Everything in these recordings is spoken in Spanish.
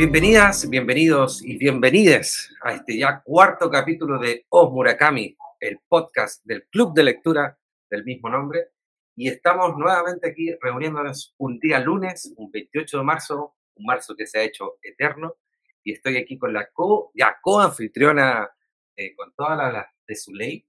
Bienvenidas, bienvenidos y bienvenides a este ya cuarto capítulo de Os Murakami, el podcast del Club de Lectura del mismo nombre. Y estamos nuevamente aquí reuniéndonos un día lunes, un 28 de marzo, un marzo que se ha hecho eterno. Y estoy aquí con la co, ya co-anfitriona, eh, con todas las de su ley,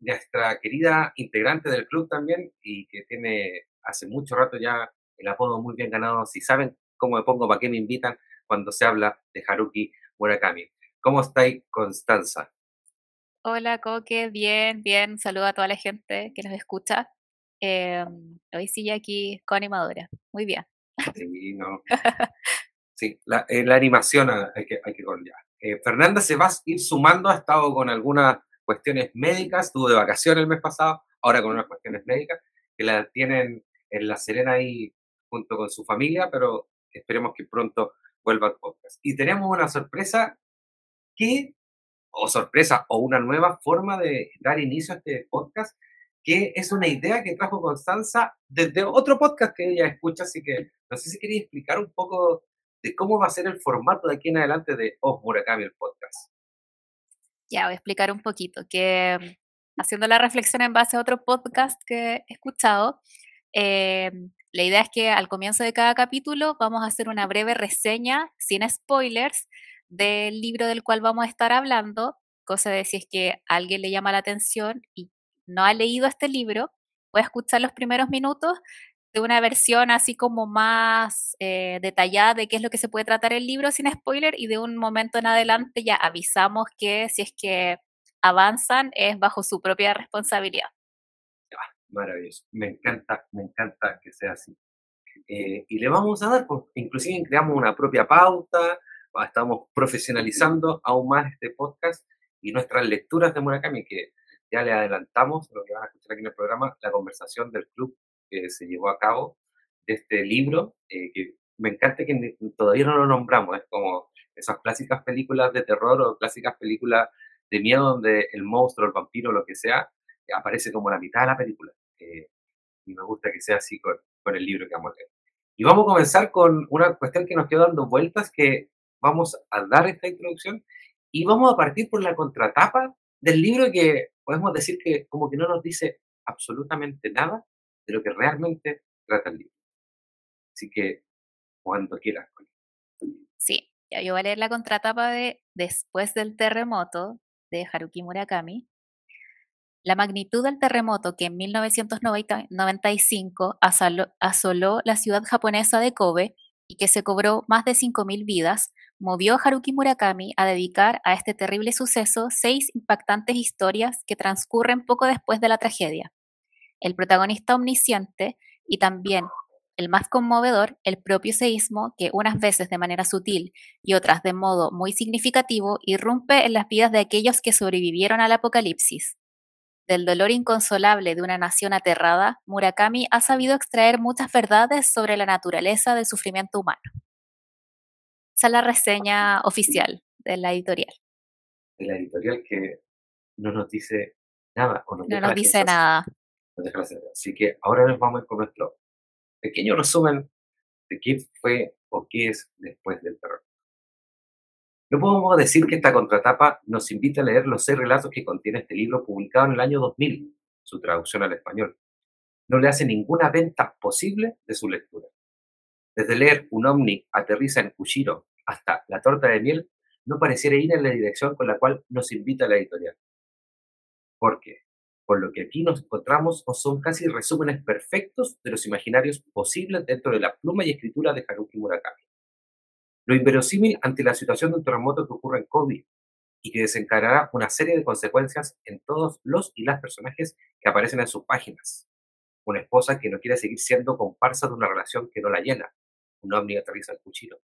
nuestra querida integrante del club también y que tiene hace mucho rato ya el apodo muy bien ganado. Si saben cómo me pongo, para qué me invitan, cuando se habla de Haruki Murakami. ¿Cómo estáis, Constanza? Hola, Coque, bien, bien. Saludo a toda la gente que nos escucha. Eh, hoy sí aquí con animadora. Muy bien. Sí, no. sí, la, eh, la, animación hay que, hay que eh, Fernanda se va a ir sumando, ha estado con algunas cuestiones médicas, estuvo de vacaciones el mes pasado, ahora con unas cuestiones médicas, que la tienen en La Serena ahí junto con su familia, pero esperemos que pronto vuelva al podcast. Y tenemos una sorpresa que, o sorpresa, o una nueva forma de dar inicio a este podcast, que es una idea que trajo Constanza desde otro podcast que ella escucha, así que no sé si quería explicar un poco de cómo va a ser el formato de aquí en adelante de Os Murakami, el podcast. Ya, voy a explicar un poquito, que haciendo la reflexión en base a otro podcast que he escuchado, eh, la idea es que al comienzo de cada capítulo vamos a hacer una breve reseña sin spoilers del libro del cual vamos a estar hablando, cosa de si es que alguien le llama la atención y no ha leído este libro, puede escuchar los primeros minutos de una versión así como más eh, detallada de qué es lo que se puede tratar el libro sin spoiler y de un momento en adelante ya avisamos que si es que avanzan es bajo su propia responsabilidad maravilloso. Me encanta, me encanta que sea así. Eh, y le vamos a dar, pues, inclusive creamos una propia pauta, estamos profesionalizando aún más este podcast y nuestras lecturas de Murakami, que ya le adelantamos, lo que van a escuchar aquí en el programa, la conversación del club que se llevó a cabo de este libro, eh, que me encanta que todavía no lo nombramos, es como esas clásicas películas de terror o clásicas películas de miedo donde el monstruo, el vampiro, lo que sea, aparece como la mitad de la película. Eh, y me gusta que sea así con, con, el libro que vamos a leer. Y vamos a comenzar con una cuestión que nos quedó dando vueltas, que vamos a dar esta introducción y vamos a partir por la contratapa del libro que podemos decir que como que no nos dice absolutamente nada de lo que realmente trata el libro. Así que cuando quieras. Sí, ya yo voy a leer la contratapa de Después del terremoto de Haruki Murakami, la magnitud del terremoto que en 1995 asoló, la ciudad japonesa de Kobe y que se cobró más de 5.000 vidas, movió a Haruki Murakami a dedicar a este terrible suceso seis impactantes historias que transcurren poco después de la tragedia. El protagonista omnisciente y también el más conmovedor, el propio seísmo, que unas veces de manera sutil y otras de modo muy significativo irrumpe en las vidas de aquellos que sobrevivieron al apocalipsis. Del dolor inconsolable de una nación aterrada, Murakami ha sabido extraer muchas verdades sobre la naturaleza del sufrimiento humano. Esa es la reseña oficial de la editorial. De la editorial que no nos dice nada. no nos dice nada. Así que ahora nos vamos con nuestro pequeño resumen de qué fue o qué es después del terror. No podemos decir que esta contratapa nos invita a leer los seis relatos que contiene este libro publicado en el año 2000, su traducción al español. No le hace ninguna venta posible de su lectura. Desde leer Un ovni aterriza en Kushiro hasta La torta de miel, no pareciera ir en la dirección con la cual nos invita la editorial. ¿Por qué? Por lo que aquí nos encontramos son casi resúmenes perfectos de los imaginarios posibles dentro de la pluma y escritura de Haruki Murakami. Lo inverosímil ante la situación de un terremoto que ocurre en Kobe y que desencadenará una serie de consecuencias en todos los y las personajes que aparecen en sus páginas. Una esposa que no quiere seguir siendo comparsa de una relación que no la llena. Un ovni aterriza el cuchillo.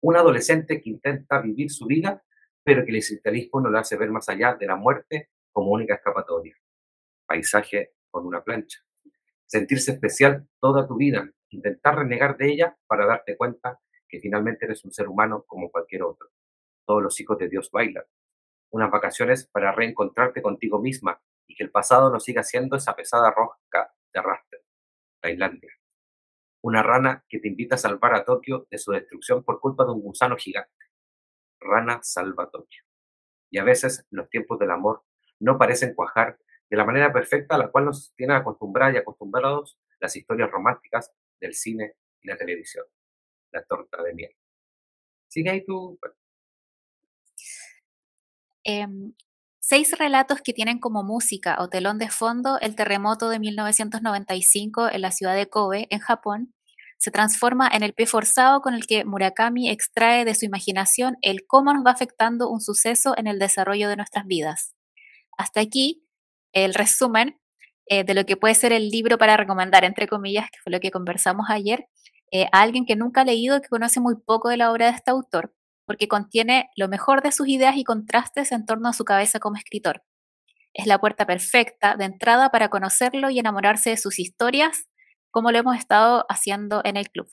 Un adolescente que intenta vivir su vida, pero que el existencialismo no le hace ver más allá de la muerte como única escapatoria. Paisaje con una plancha. Sentirse especial toda tu vida. Intentar renegar de ella para darte cuenta que finalmente eres un ser humano como cualquier otro. Todos los hijos de Dios bailan. Unas vacaciones para reencontrarte contigo misma y que el pasado no siga siendo esa pesada rosca de arrastre. Tailandia. Una rana que te invita a salvar a Tokio de su destrucción por culpa de un gusano gigante. Rana salva Tokio. Y a veces los tiempos del amor no parecen cuajar de la manera perfecta a la cual nos tienen acostumbrados y acostumbrados las historias románticas del cine y la televisión. La torta de miel. Sigue ahí tú. Em, seis relatos que tienen como música o telón de fondo el terremoto de 1995 en la ciudad de Kobe, en Japón, se transforma en el pie forzado con el que Murakami extrae de su imaginación el cómo nos va afectando un suceso en el desarrollo de nuestras vidas. Hasta aquí el resumen eh, de lo que puede ser el libro para recomendar, entre comillas, que fue lo que conversamos ayer, eh, a alguien que nunca ha leído, que conoce muy poco de la obra de este autor, porque contiene lo mejor de sus ideas y contrastes en torno a su cabeza como escritor. Es la puerta perfecta de entrada para conocerlo y enamorarse de sus historias, como lo hemos estado haciendo en el club.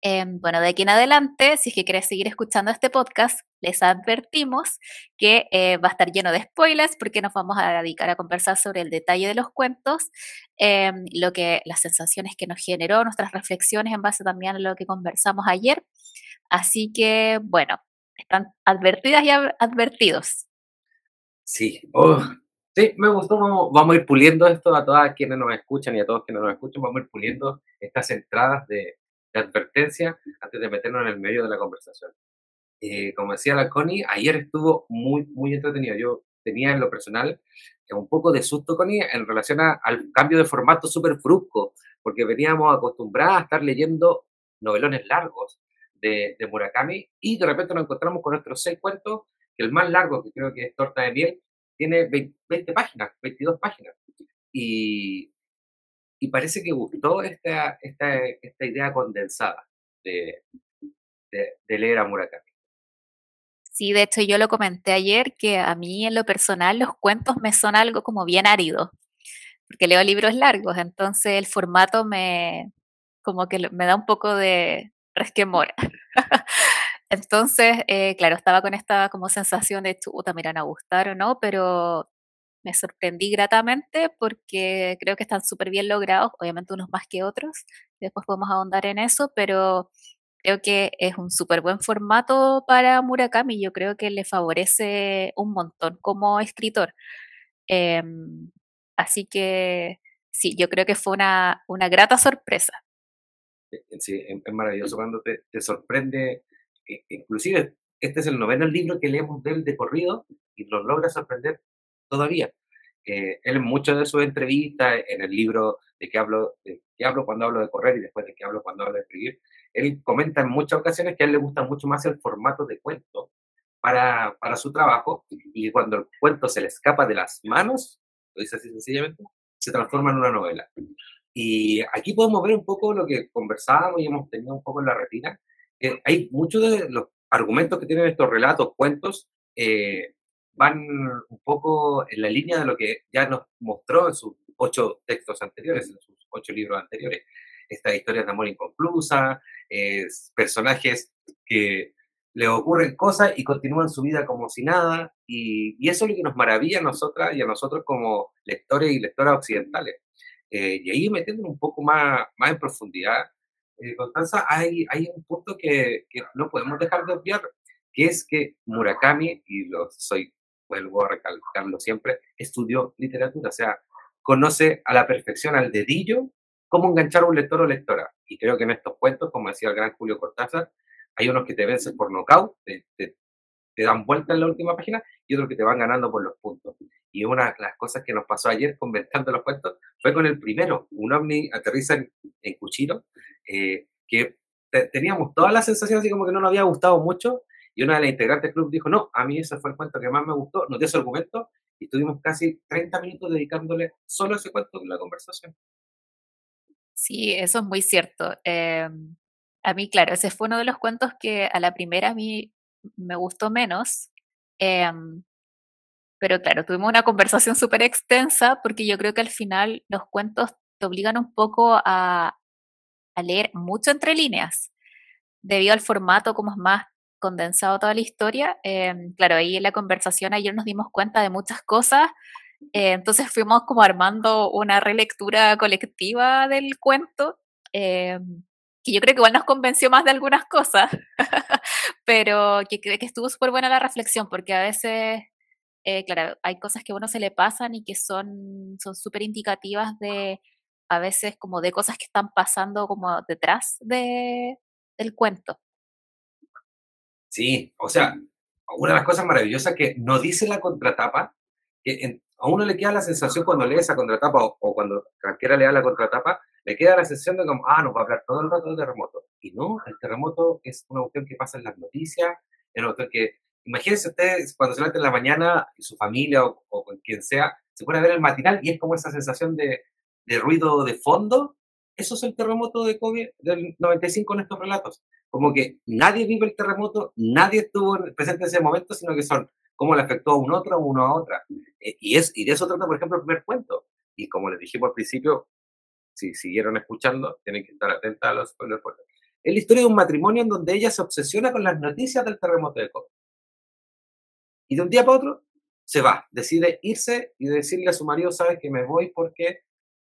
Em, bueno, de aquí en adelante, si es que quieres seguir escuchando este podcast, les advertimos que eh, va a estar lleno de spoilers porque nos vamos a dedicar a conversar sobre el detalle de los cuentos, em, lo que, las sensaciones que nos generó, nuestras reflexiones en base también a lo que conversamos ayer. Así que, bueno, están advertidas y advertidos. Sí, oh, sí, me gustó. Vamos, a ir puliendo esto a todas quienes nos escuchan y a todos quienes nos escuchan. Vamos a ir puliendo estas entradas de, advertencia antes de meternos en el medio de la conversación. Eh, como decía la Connie, ayer estuvo muy, muy entretenido. Yo tenía en lo personal eh, un poco de susto, Connie, en relación al cambio de formato súper brusco, porque veníamos acostumbrados a estar leyendo novelones largos de, Murakami y de repente nos encontramos con nuestros seis cuentos, que el más largo, que creo que es Torta de Miel, tiene 20, páginas, 22 páginas. Y, y parece que gustó esta, esta, esta idea condensada de, leer a Murakami. Sí, de hecho yo lo comenté ayer que a mí en lo personal los cuentos me son algo como bien árido, porque leo libros largos, entonces el formato me como que me da un poco de resquemor. entonces, eh, claro, estaba con esta como sensación de chuta, me irán a gustar o no, pero me sorprendí gratamente porque creo que están súper bien logrados, obviamente unos más que otros, después podemos ahondar en eso, pero creo que es un súper buen formato para Murakami, yo creo que le favorece un montón como escritor. Em, así que sí, yo creo que fue una, una grata sorpresa. Eh, sí, es maravilloso cuando te, te sorprende, e, inclusive este es el noveno libro que leemos del de corrido y nos logra sorprender todavía. Eh, él en muchas de sus entrevistas, en el libro de que hablo, de que hablo cuando hablo de correr y después de que hablo cuando hablo de escribir, él comenta en muchas ocasiones que a él le gusta mucho más el formato de cuento para, para su trabajo y cuando el cuento se le escapa de las manos, lo dice así sencillamente, se transforma en una novela. Y aquí podemos ver un poco lo que conversábamos y hemos tenido un poco en la retina. hay muchos de los argumentos que tienen estos relatos, cuentos, eh, van un poco en la línea de lo que ya nos mostró en sus ocho textos anteriores, en sus ocho libros anteriores. Esta historia de amor inconclusa, personajes que le ocurren cosas y continúan su vida como si nada, y, eso es lo que nos maravilla a nosotras y a nosotros como lectores y lectoras occidentales. Eh, y ahí metiendo un poco más, más en profundidad, eh, Constanza, hay, hay un punto que, que, no podemos dejar de obviar, que es que Murakami, y lo soy vuelvo a recalcarlo siempre, estudió literatura, o sea, conoce a la perfección, al dedillo, cómo enganchar a un lector o lectora. Y creo que en estos cuentos, como decía el gran Julio Cortázar, hay unos que te vencen por nocaut, te, te, dan vuelta en la última página, y otros que te van ganando por los puntos. Y una de las cosas que nos pasó ayer comentando los cuentos fue con el primero, un ovni aterriza en, en Cuchiro, eh, que teníamos toda la sensación así como que no nos había gustado mucho, y una de las integrantes del club dijo, no, a mí ese fue el cuento que más me gustó, dio ese argumento y estuvimos casi 30 minutos dedicándole solo a ese cuento en la conversación. Sí, eso es muy cierto. Em, a mí, claro, ese fue uno de los cuentos que a la primera a mí me gustó menos. Em, pero claro, tuvimos una conversación súper extensa porque yo creo que al final los cuentos te obligan un poco a, a leer mucho entre líneas, debido al formato como es más condensado toda la historia. Em, claro, ahí en la conversación ayer nos dimos cuenta de muchas cosas Eh, entonces fuimos como armando una relectura colectiva del cuento, eh, que yo creo que igual nos convenció más de algunas cosas, pero que, que estuvo súper buena la reflexión, porque a veces, eh, claro, hay cosas que a uno se le pasan y que son súper indicativas de, a veces como de cosas que están pasando como detrás de, del cuento. Sí, o sea, una de las cosas maravillosas que no dice la contratapa, que a uno le queda la sensación cuando lee esa contratapa o, cuando cualquiera lea la contratapa, le queda la sensación de como, ah, nos va a hablar todo el rato del terremoto. Y no, el terremoto es una cuestión que pasa en las noticias, es una que, imagínense ustedes cuando se levanta en la mañana y su familia o, o quien sea, se pone a ver el matinal y es como esa sensación de, de ruido de fondo, eso es el terremoto de COVID del 95 en estos relatos. Como que nadie vive el terremoto, nadie estuvo presente en ese momento, sino que son cómo le afectó a un otro, a uno a otra. Eh, y, es, y de eso trata, por ejemplo, el primer cuento. Y como les dijimos al principio, si siguieron escuchando, tienen que estar atentos a los spoilers. Es la historia de un matrimonio en donde ella se obsesiona con las noticias del terremoto de COVID. Y de un día para otro se va, decide irse y decirle a su marido, sabes que me voy porque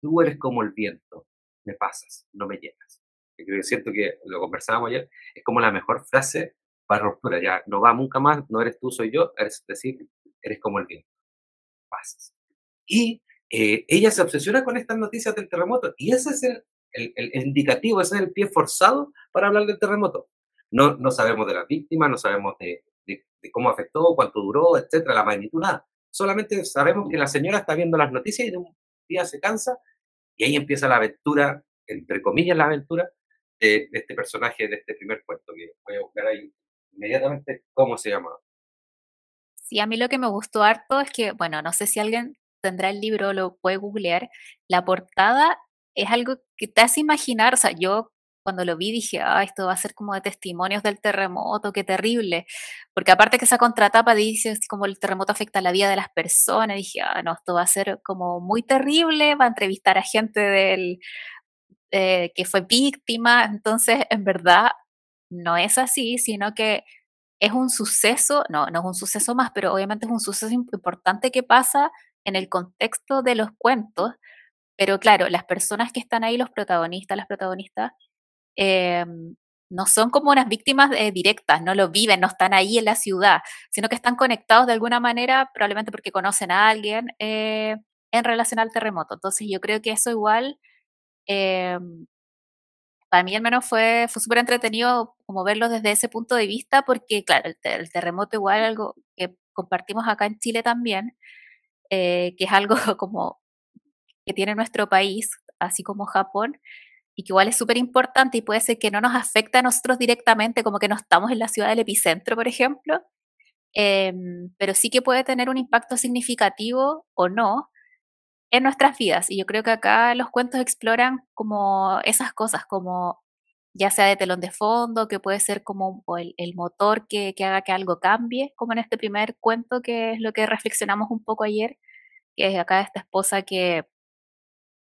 tú eres como el viento, me pasas, no me llenas. Yo creo que es cierto que lo conversábamos ayer, es como la mejor frase para ruptura, ya no va nunca más, no eres tú, soy yo, es decir, eres como el viento, pasas. Y eh, ella se obsesiona con estas noticias del terremoto y ese es el, el, indicativo, ese es el pie forzado para hablar del terremoto. No, no sabemos de las víctimas, no sabemos de, de, de, cómo afectó, cuánto duró, etcétera, la magnitud, nada. Solamente sabemos que la señora está viendo las noticias y de un día se cansa y ahí empieza la aventura, entre comillas la aventura, de, este personaje, de este primer cuento, que voy a buscar ahí inmediatamente cómo se llama. Sí, a mí lo que me gustó harto es que, bueno, no sé si alguien tendrá el libro, lo puede googlear, la portada es algo que te hace imaginar, o sea, yo cuando lo vi dije, ah, esto va a ser como de testimonios del terremoto, qué terrible. Porque aparte que esa contratapa dice como el terremoto afecta la vida de las personas, dije, ah, no, esto va a ser como muy terrible, va a entrevistar a gente del, eh, que fue víctima. Entonces, en verdad, no es así, sino que es un suceso, no, no es un suceso más, pero obviamente es un suceso importante que pasa en el contexto de los cuentos. Pero claro, las personas que están ahí, los protagonistas, las protagonistas, Em, no son como unas víctimas eh, directas, no lo viven, no están ahí en la ciudad, sino que están conectados de alguna manera, probablemente porque conocen a alguien eh, en relación al terremoto. Entonces yo creo que eso igual, em, para mí al menos fue, fue súper entretenido como verlo desde ese punto de vista, porque claro, el, terremoto igual algo que compartimos acá en Chile también, eh, que es algo como que tiene nuestro país, así como Japón, y que igual es súper importante y puede ser que no nos afecte a nosotros directamente, como que no estamos en la ciudad del epicentro, por ejemplo, em, pero sí que puede tener un impacto significativo o no en nuestras vidas. Y yo creo que acá los cuentos exploran como esas cosas, como ya sea de telón de fondo, que puede ser como el, el motor que, que, haga que algo cambie, como en este primer cuento, que es lo que reflexionamos un poco ayer, que es acá esta esposa que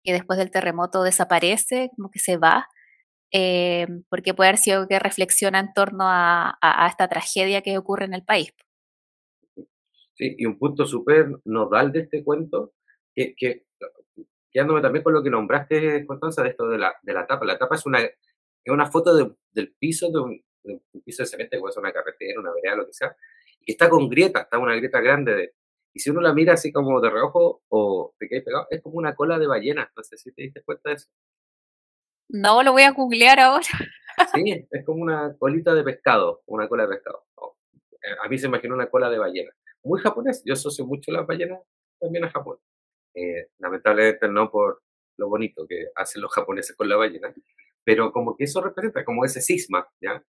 que después del terremoto desaparece, como que se va, eh, porque puede haber sido que reflexiona en torno a, esta tragedia que ocurre en el país. Sí, y un punto súper nodal de este cuento, que, que quedándome también con lo que nombraste, Constanza, de esto de la, de la tapa. La tapa es una, es una foto del piso de un, piso de cemento, puede ser una carretera, una vereda, lo que sea, y está con grieta, está una grieta grande de, y si uno la mira así como de reojo o te quedas pegado, es como una cola de ballena. No sé si te diste cuenta de eso. No, lo voy a googlear ahora. Sí, es como una colita de pescado, una cola de pescado. Eh, a mí se imagina una cola de ballena. Muy japonés, yo asocio mucho las ballenas también a Japón. Eh, lamentablemente no por lo bonito que hacen los japoneses con la ballena, pero como que eso representa como ese cisma, ¿ya?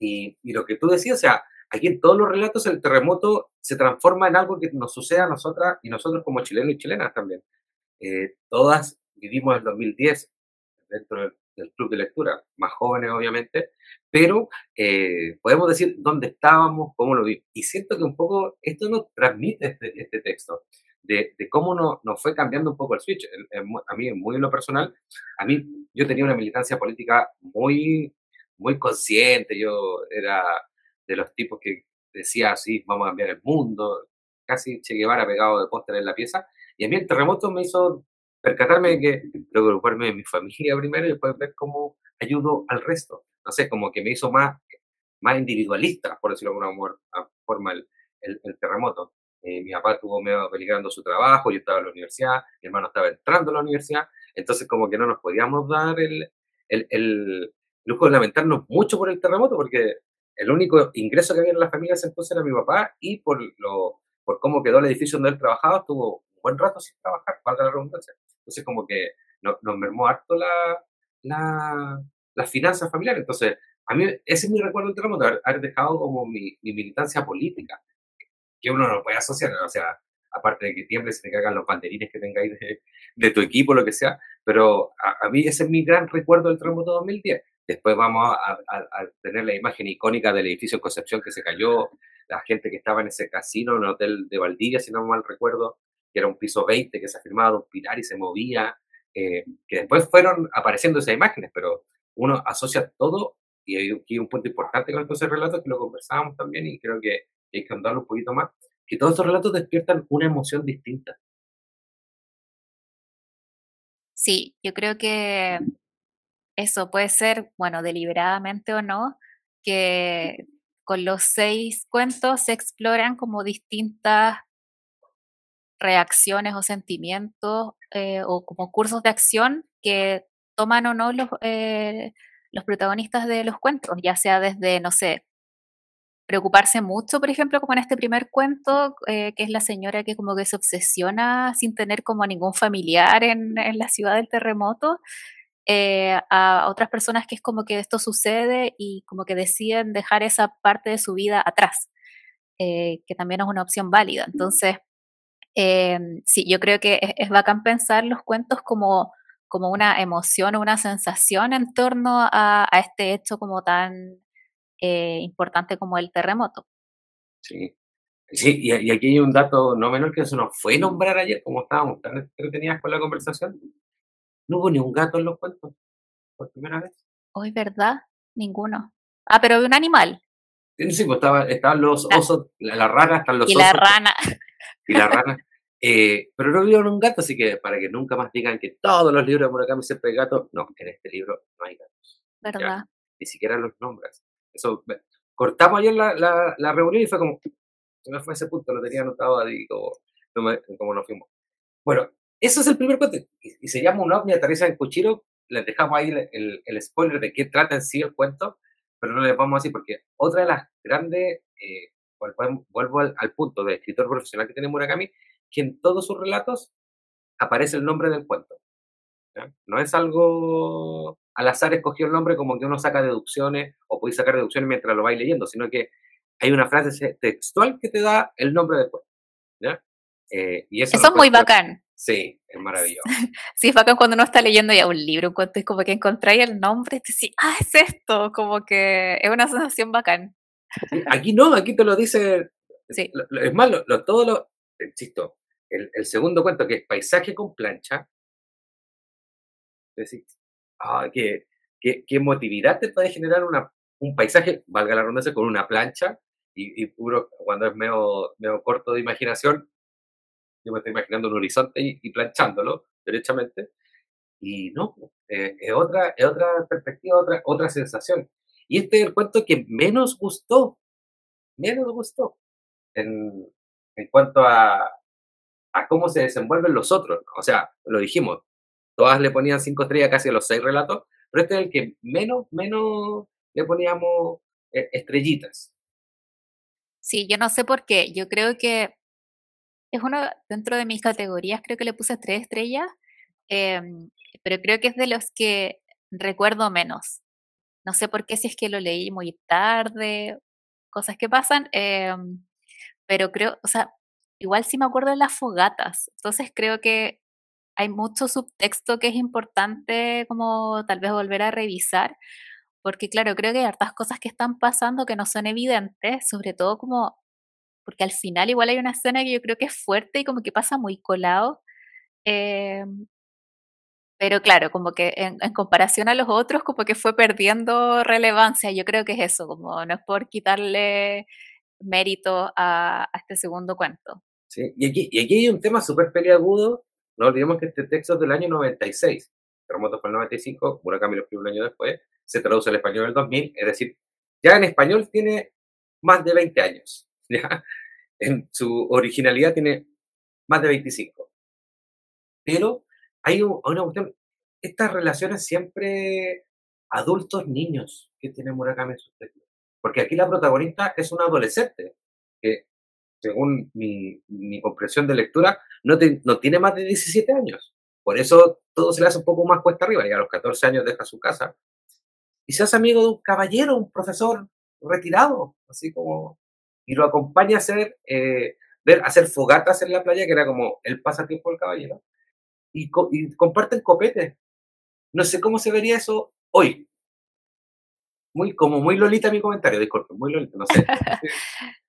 Y, y lo que tú decías, o sea, aquí en todos los relatos el terremoto se transforma en algo que nos sucede a nosotras y nosotros como chilenos y chilenas también. Eh, todas vivimos el 2010 dentro del, club de lectura, más jóvenes obviamente, pero eh, podemos decir dónde estábamos, cómo lo vimos. Y siento que un poco esto nos transmite este, este texto, de, de cómo no, nos fue cambiando un poco el switch. a mí, muy en lo personal, a mí yo tenía una militancia política muy, muy consciente, yo era de los tipos que decía así, vamos a cambiar el mundo, casi Che Guevara pegado de póster en la pieza, Y a mí el terremoto me hizo percatarme de que preocuparme de mi familia primero y después ver cómo ayudo al resto. No sé, como que me hizo más, más individualista, por decirlo de alguna forma, el, el, terremoto. Eh, mi papá estuvo medio peligrando su trabajo, yo estaba en la universidad, mi hermano estaba entrando a la universidad, entonces como que no nos podíamos dar el, el, el lujo de lamentarnos mucho por el terremoto, porque el único ingreso que había en la familia ese entonces era mi papá y por, lo, por cómo quedó el edificio donde él trabajaba, estuvo un buen rato sin trabajar, valga la redundancia. Entonces como que no, nos mermó harto la, la, las finanzas familiares. Entonces, a mí ese es mi recuerdo del terremoto, haber, dejado como mi, mi, militancia política, que uno no puede asociar, o sea, aparte de que tiemble, se te cagan los banderines que tengáis de, de tu equipo, lo que sea, pero a, a, mí ese es mi gran recuerdo del terremoto 2010. Después vamos a, tener la imagen icónica del edificio Concepción que se cayó, la gente que estaba en ese casino, en el hotel de Valdivia, si no mal recuerdo, que era un piso 20 que se afirmaba de un pilar y se movía, eh, que después fueron apareciendo esas imágenes, pero uno asocia todo, y hay un punto importante con estos relatos que lo conversábamos también y creo que hay que andarlo un poquito más, que todos estos relatos despiertan una emoción distinta. Sí, yo creo que eso puede ser, bueno, deliberadamente o no, que con los seis cuentos se exploran como distintas reacciones o sentimientos eh, o como cursos de acción que toman o no los, eh, los protagonistas de los cuentos, ya sea desde, no sé, preocuparse mucho, por ejemplo, como en este primer cuento, eh, que es la señora que como que se obsesiona sin tener como ningún familiar en, en la ciudad del terremoto, a otras personas que es como que esto sucede y como que deciden dejar esa parte de su vida atrás, que también es una opción válida. Entonces, eh, sí, yo creo que es, bacán pensar los cuentos como, como una emoción o una sensación en torno a, este hecho como tan eh, importante como el terremoto. Sí, sí y, aquí hay un dato no menor que se nos fue nombrar ayer, como estábamos tan entretenidas con la conversación. No hubo ni un gato en los cuentos, por primera vez. Hoy, ¿verdad? Ninguno. Ah, pero un animal. Sí, pues estaba, estaban los osos, la, rana, están los y osos. Y la rana y la rana. Eh, pero no vieron un gato, así que para que nunca más digan que todos los libros de Murakami siempre hay gatos, no, en este libro no hay gatos. ¿Verdad? Ni siquiera los nombres. Eso, cortamos ayer la, la, la, reunión y fue como, se me fue ese punto, lo tenía anotado ahí como, como nos fuimos. Bueno, eso es el primer cuento, y, se llama Un ovni aterriza en Cuchiro, les dejamos ahí el, el, spoiler de qué trata en sí el cuento, pero no les vamos a decir porque otra de las grandes eh, vuelvo al, punto de escritor profesional que tiene Murakami, que en todos sus relatos aparece el nombre del cuento. No es algo al azar escogió el nombre como que uno saca deducciones o puede sacar deducciones mientras lo vais leyendo, sino que hay una frase textual que te da el nombre del cuento. Eh, y eso, es muy bacán. Sí, es maravilloso. sí, es bacán cuando uno está leyendo ya un libro, un cuento, es como que encontráis el nombre y te decís, ah, es esto, como que es una sensación bacán. Aquí no, aquí te lo dice. Sí. es más, lo, todo lo. Insisto, el, el, segundo cuento que es Paisaje con plancha. Decís, ah, qué, qué, qué, emotividad te puede generar una, un paisaje, valga la redundancia, con una plancha y, y, puro, cuando es medio, medio corto de imaginación, yo me estoy imaginando un horizonte y, planchándolo derechamente. Y no, eh, es, otra, es otra perspectiva, otra, otra sensación. Y este es el cuento que menos gustó, menos gustó en, en cuanto a, a cómo se desenvuelven los otros. O sea, lo dijimos, todas le ponían cinco estrellas casi a los seis relatos, pero este es el que menos, menos le poníamos eh, estrellitas. Sí, yo no sé por qué. Yo creo que es uno dentro de mis categorías, creo que le puse tres estrellas, em, pero creo que es de los que recuerdo menos. No sé por qué, si es que lo leí muy tarde, cosas que pasan, em, pero creo, o sea, igual sí me acuerdo de las fogatas, entonces creo que hay mucho subtexto que es importante como tal vez volver a revisar, porque claro, creo que hay hartas cosas que están pasando que no son evidentes, sobre todo como, porque al final igual hay una escena que yo creo que es fuerte y como que pasa muy colado, eh, pero claro, como que en, comparación a los otros, como que fue perdiendo relevancia. Yo creo que es eso, como no es por quitarle mérito a, este segundo cuento. Sí, y aquí, y aquí hay un tema súper peliagudo. No olvidemos que este texto es del año 96. Terremoto fue el 95, Murakami lo escribió un año después. Se traduce al español en el 2000. Es decir, ya en español tiene más de 20 años. ¿ya? En su originalidad tiene más de 25. Pero hay una cuestión. Estas relaciones siempre adultos-niños que tiene Murakami en sus. Porque aquí la protagonista es una adolescente que según mi, mi comprensión de lectura, no, no tiene más de 17 años. Por eso todo se le hace un poco más cuesta arriba. Y a los 14 años deja su casa. Y se hace amigo de un caballero, un profesor retirado, así como. Y lo acompaña a hacer, eh, ver, hacer fogatas en la playa, que era como el pasatiempo del caballero. Y, y comparten copete. No sé cómo se vería eso hoy. Muy, como muy lolita mi comentario, disculpe, muy lolita, no sé.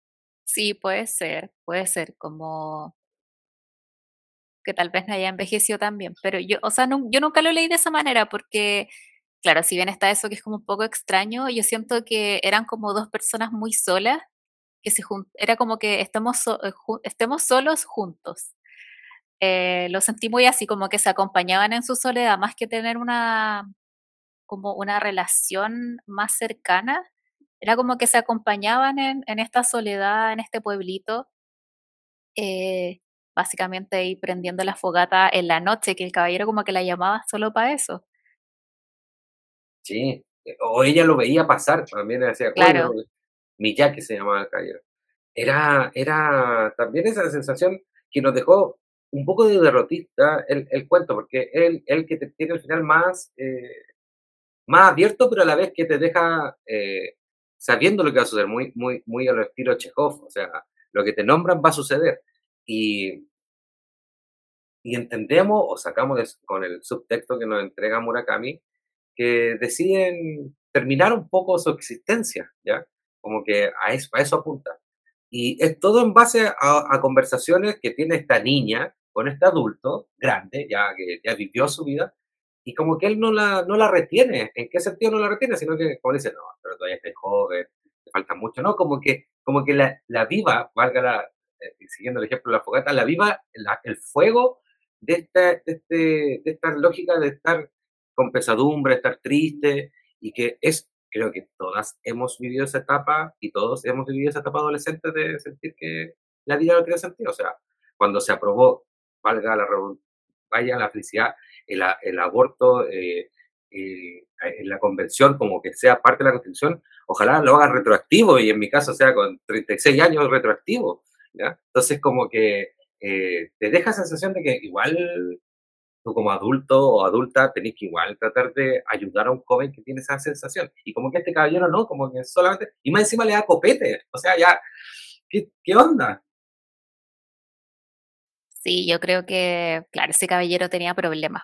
Sí, puede ser, puede ser como que tal vez no haya envejecido también, pero yo, o sea, yo nunca lo leí de esa manera porque, claro, si bien está eso que es como un poco extraño, yo siento que eran como dos personas muy solas, que se era como que estamos, eh, estemos solos juntos. Eh, lo sentí muy así, como que se acompañaban en su soledad, más que tener una, como una relación más cercana, era como que se acompañaban en, en esta soledad, en este pueblito, eh, básicamente ahí prendiendo la fogata en la noche, que el caballero como que la llamaba solo para eso. Sí, o ella lo veía pasar, también decía, claro. Miyake se llamaba el caballero. Era, era también esa sensación que nos dejó un poco de derrotista el, el cuento, porque él, el que te tiene el final más, eh, más abierto, pero a la vez que te deja eh, sabiendo lo que va a suceder, muy, muy, muy a lo estilo Chekhov, o sea, lo que te nombran va a suceder. Y, y entendemos o sacamos con el subtexto que nos entrega Murakami que deciden terminar un poco su existencia, ¿ya? Como que a eso, a eso apunta. Y es todo en base a, a, conversaciones que tiene esta niña con este adulto grande, ya que ya vivió su vida, y como que él no la, no la retiene. ¿En qué sentido no la retiene? Sino que, como dice, no, pero todavía está joven, le falta mucho, ¿no? Como que, como que la, la viva, valga la, eh, siguiendo el ejemplo de la fogata, la viva el fuego de esta, de, este, de esta lógica de estar con pesadumbre, estar triste, y que es, creo que todas hemos vivido esa etapa y todos hemos vivido esa etapa adolescente de sentir que la vida no tiene sentido. O sea, cuando se aprobó, valga la vaya la felicidad, el, aborto eh, eh, en la convención como que sea parte de la constitución, ojalá lo haga retroactivo y en mi caso sea con 36 años retroactivo. Entonces como que eh, te deja sensación de que igual tú como adulto o adulta tenés que igual tratar de ayudar a un joven que tiene esa sensación. Y como que este caballero no, como que solamente, y más encima le da copete, o sea, ya, ¿qué, qué onda? Sí, yo creo que, claro, ese caballero tenía problemas.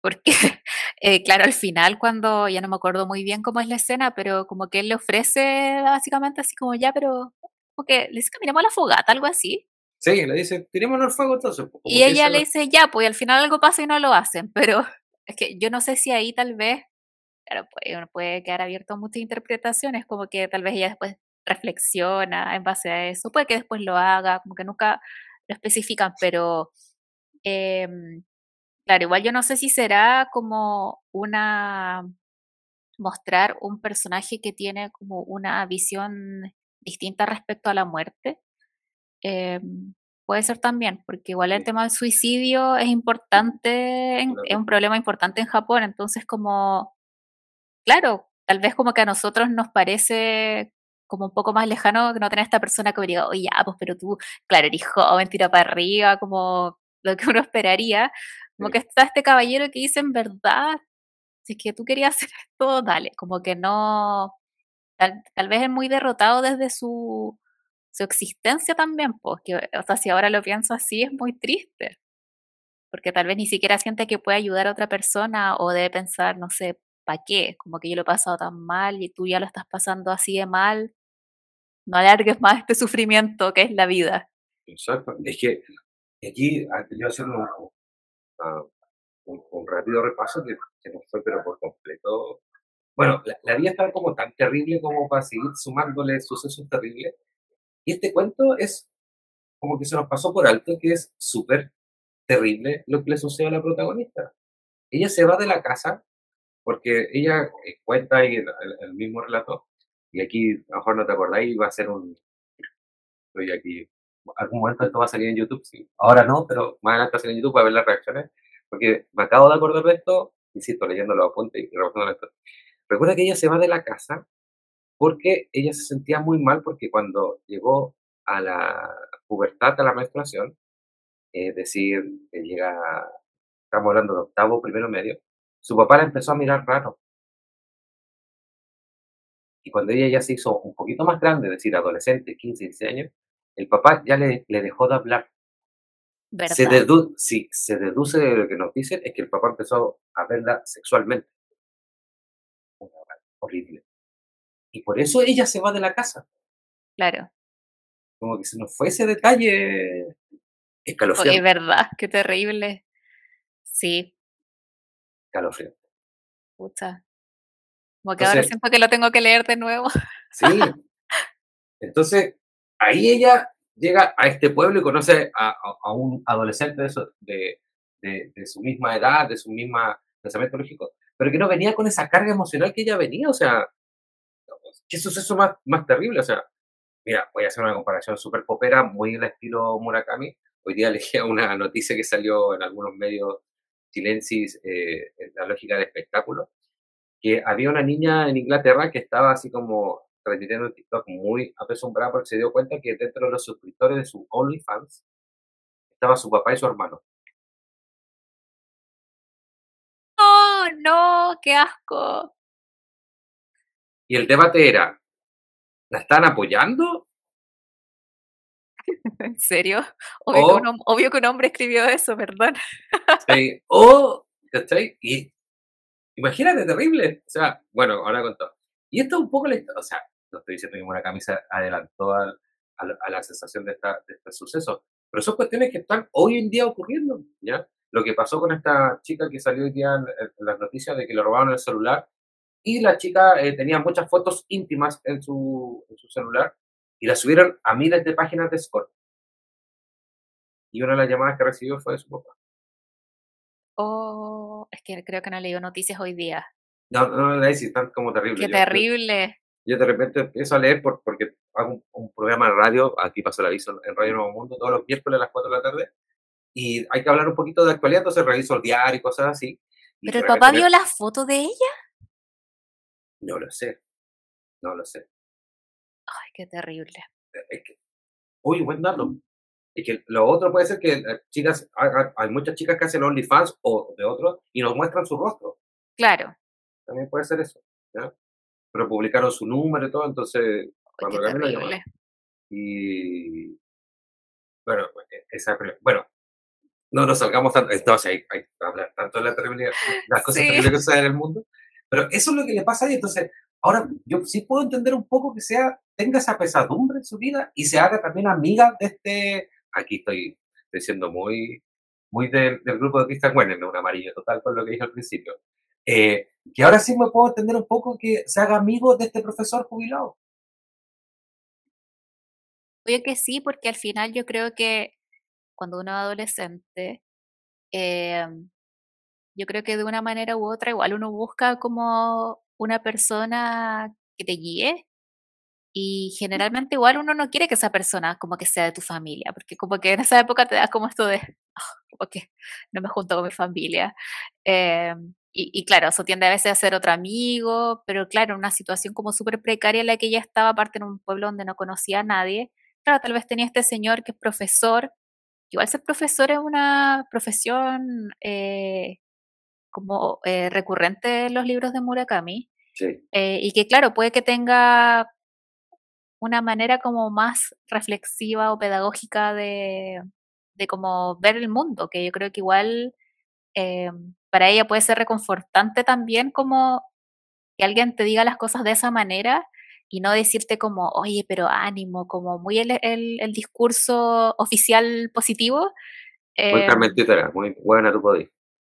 Porque, eh, claro, al final, cuando ya no me acuerdo muy bien cómo es la escena, pero como que él le ofrece básicamente así como ya, pero como que le dice, caminemos a la fogata, algo así. Sí, le dice, tiremos el fuego entonces. y ella le dice, ya, pues al final algo pasa y no lo hacen, pero es que yo no sé si ahí tal vez, claro, puede, puede quedar abierto a muchas interpretaciones, como que tal vez ella después reflexiona en base a eso, puede que después lo haga, como que nunca lo especifican, pero em, claro, igual yo no sé si será como una mostrar un personaje que tiene como una visión distinta respecto a la muerte. Em, puede ser también, porque igual el tema del suicidio es importante, es un problema importante en Japón, entonces como, claro, tal vez como que a nosotros nos parece como un poco más lejano que no tener esta persona que diga, oye, ya, pues, pero tú, claro, eres joven, tira para arriba, como lo que uno esperaría. Como que está este caballero que dice, en verdad, si es que tú querías hacer esto, dale. Como que no, tal, vez es muy derrotado desde su, su existencia también, pues, que, o sea, si ahora lo pienso así, es muy triste. Porque tal vez ni siquiera siente que puede ayudar a otra persona o debe pensar, no sé, ¿para qué? Como que yo lo he pasado tan mal y tú ya lo estás pasando así de mal no alargues más este sufrimiento que es la vida. Exacto. Es que aquí ah, yo hacer ah, un, un, rápido repaso que, que, no fue, pero por completo. Bueno, la, vida está como tan terrible como para seguir sumándole sucesos terribles. Y este cuento es como que se nos pasó por alto que es súper terrible lo que le sucede a la protagonista. Ella se va de la casa porque ella eh, cuenta ahí el, el, mismo relato, y aquí a lo mejor no te acordáis, va a ser un... Estoy aquí, algún momento esto va a salir en YouTube, sí. Ahora no, pero más adelante va a salir en YouTube para ver las reacciones, porque me acabo de acordar de esto, insisto, leyendo los apuntes y rebuscando esto. Recuerda que ella se va de la casa porque ella se sentía muy mal porque cuando llegó a la pubertad, a la menstruación, es decir, que llega, estamos hablando de octavo, primero medio, su papá la empezó a mirar raro. Y cuando ella ya se hizo un poquito más grande, es decir, adolescente, 15, 16 años, el papá ya le, le dejó de hablar. Se, dedu sí, se deduce de lo que nos dicen es que el papá empezó a verla sexualmente. Horrible. Y por eso ella se va de la casa. Claro. Como que se nos fue ese detalle escalofriante. Es verdad, qué terrible. Sí. Escalofriante. Pucha. Como que ahora siento que lo tengo que leer de nuevo. Sí. Entonces, ahí ella llega a este pueblo y conoce a, a, un adolescente de, eso, de, de, de, su misma edad, de su misma pensamiento lógico, pero que no venía con esa carga emocional que ella venía. O sea, qué suceso más, más terrible. O sea, mira, voy a hacer una comparación súper popera, muy el estilo Murakami. Hoy día leí una noticia que salió en algunos medios chilensis eh, la lógica de espectáculo, que había una niña en Inglaterra que estaba así como transmitiendo en TikTok muy apesumbrada porque se dio cuenta que dentro de los suscriptores de su OnlyFans estaba su papá y su hermano. ¡Oh, no! ¡Qué asco! Y el debate era, ¿la están apoyando? ¿En serio? Obvio, que, un, obvio que un hombre escribió eso, perdón. Sí, o, ¿cachai? Y imagínate, terrible. O sea, bueno, ahora con todo. Y esto es un poco, o sea, no estoy diciendo que una camisa adelantó a, a, la sensación de, esta, de este suceso, pero son cuestiones que están hoy en día ocurriendo, ¿ya? Lo que pasó con esta chica que salió hoy día en, en las noticias de que le robaron el celular y la chica eh, tenía muchas fotos íntimas en su, en su celular y las subieron a miles de páginas de Score. Y una de las llamadas que recibió fue de su papá. Oh, es que creo que no leído noticias hoy día. No, no, no, es tan como terrible. Qué terrible. Yo, de repente empiezo a leer por, porque hago un, programa de radio, aquí paso el aviso en Radio Nuevo Mundo, todos los miércoles a las 4 de la tarde, y hay que hablar un poquito de actualidad, entonces reviso el diario y cosas así. ¿Pero el papá vio la foto de ella? No lo sé. No lo sé. Ay, qué terrible. Eh, es que, uy, buen dato. Y que lo otro puede ser que eh, chicas, hay muchas chicas que hacen OnlyFans o de otros y nos muestran su rostro. Claro. También puede ser eso. ¿ya? Pero publicaron su número y todo, entonces, cuando llaman. Y. Bueno, e, esa, bueno, no nos salgamos tanto. Entonces, hay, hay hablar tanto de la terribilidad, las cosas sí. terribles que suceden en el mundo. Pero eso es lo que le pasa a ella. Entonces, ahora yo sí puedo entender un poco que sea, tenga esa pesadumbre en su vida y se haga también amiga de este. Aquí estoy, siendo muy, muy del, del grupo de Christian Wenner, un amarillo total con lo que dije al principio. Eh, que ahora sí me puedo entender un poco que se haga amigo de este profesor jubilado. Oye, que sí, porque al final yo creo que cuando uno es adolescente, eh, yo creo que de una manera u otra igual uno busca como una persona que te guíe y generalmente igual uno no quiere que esa persona como que sea de tu familia, porque como que en esa época te da como esto de, oh, como que no me junto con mi familia. Eh, y, y, claro, eso tiende a veces a ser otro amigo, pero claro, una situación como súper precaria en la que ella estaba, aparte en un pueblo donde no conocía a nadie, claro, tal vez tenía este señor que es profesor, igual ser profesor es una profesión eh, como eh, recurrente en los libros de Murakami. Sí. Eh, y que claro, puede que tenga una manera como más reflexiva o pedagógica de, de como ver el mundo, que yo creo que igual eh, para ella puede ser reconfortante también como que alguien te diga las cosas de esa manera y no decirte como, oye, pero ánimo, como muy el, el, el discurso oficial positivo. Muy eh, muy buena tu.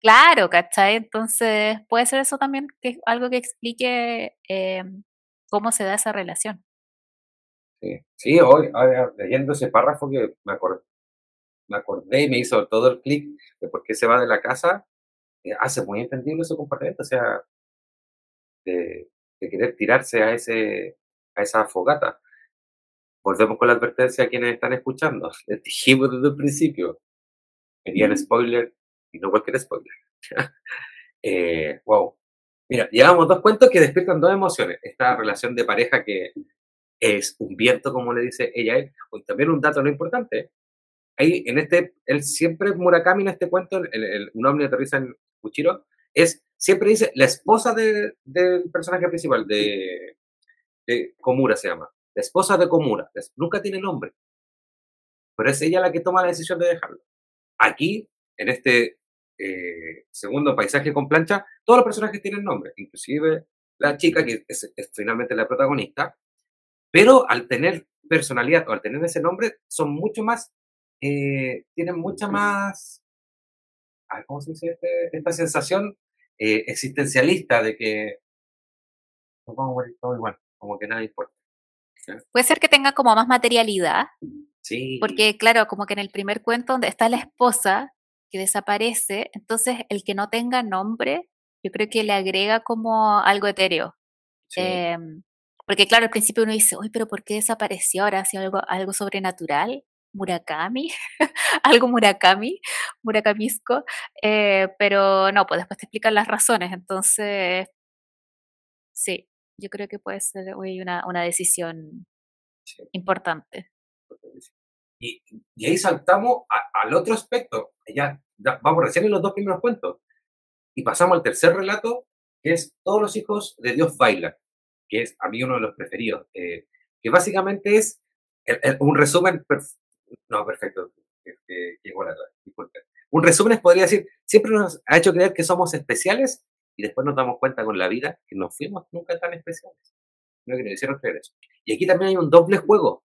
Claro, ¿cachai? Entonces puede ser eso también que algo que explique eh, cómo se da esa relación. Sí, sí hoy, leyendo ese párrafo que me acordé, me acordé y me hizo todo el clic de por qué se va de la casa, eh, hace muy entendible su comportamiento, o sea, de, querer tirarse a, ese, a esa fogata. Volvemos con la advertencia a quienes están escuchando. Les dijimos desde el principio. Querían spoiler y no cualquier spoiler. eh, wow. Mira, llevamos dos cuentos que despiertan dos emociones. Esta relación de pareja que es un viento, como le dice ella a él. Y también un dato no importante. Ahí, en este, él siempre, Murakami en este cuento, el, un hombre aterriza en Kuchiro, es, siempre dice, la esposa del personaje principal, de, de Komura se llama. La esposa de Komura. Nunca tiene nombre. Pero es ella la que toma la decisión de dejarlo. Aquí, en este eh, segundo paisaje con plancha, todos los personajes tienen nombre, inclusive la chica, que es, finalmente la protagonista, pero al tener personalidad o al tener ese nombre, son mucho más, eh, tienen mucha más, ¿cómo se dice? Este, esta sensación eh, existencialista de que nos vamos a morir todo igual, como que nada importa. Puede ser que tenga como más materialidad. Sí. Porque, claro, como que en el primer cuento donde está la esposa que desaparece, entonces el que no tenga nombre, yo creo que le agrega como algo etéreo. Em, porque, claro, al principio uno dice, uy, pero ¿por qué desapareció ahora? ¿Ha algo, algo sobrenatural? Murakami, algo Murakami, Murakamisco, eh, pero no, pues después te explican las razones, entonces, sí, yo creo que puede ser una, una decisión importante. Y, ahí saltamos al otro aspecto. Ya, vamos recién en los dos primeros cuentos. Y pasamos al tercer relato, que es Todos los hijos de Dios bailan, que es a mí uno de los preferidos. Eh, que básicamente es un resumen. no, perfecto. Un resumen podría decir: siempre nos ha hecho creer que somos especiales y después nos damos cuenta con la vida que no fuimos nunca tan especiales. No eso. Y aquí también hay un doble juego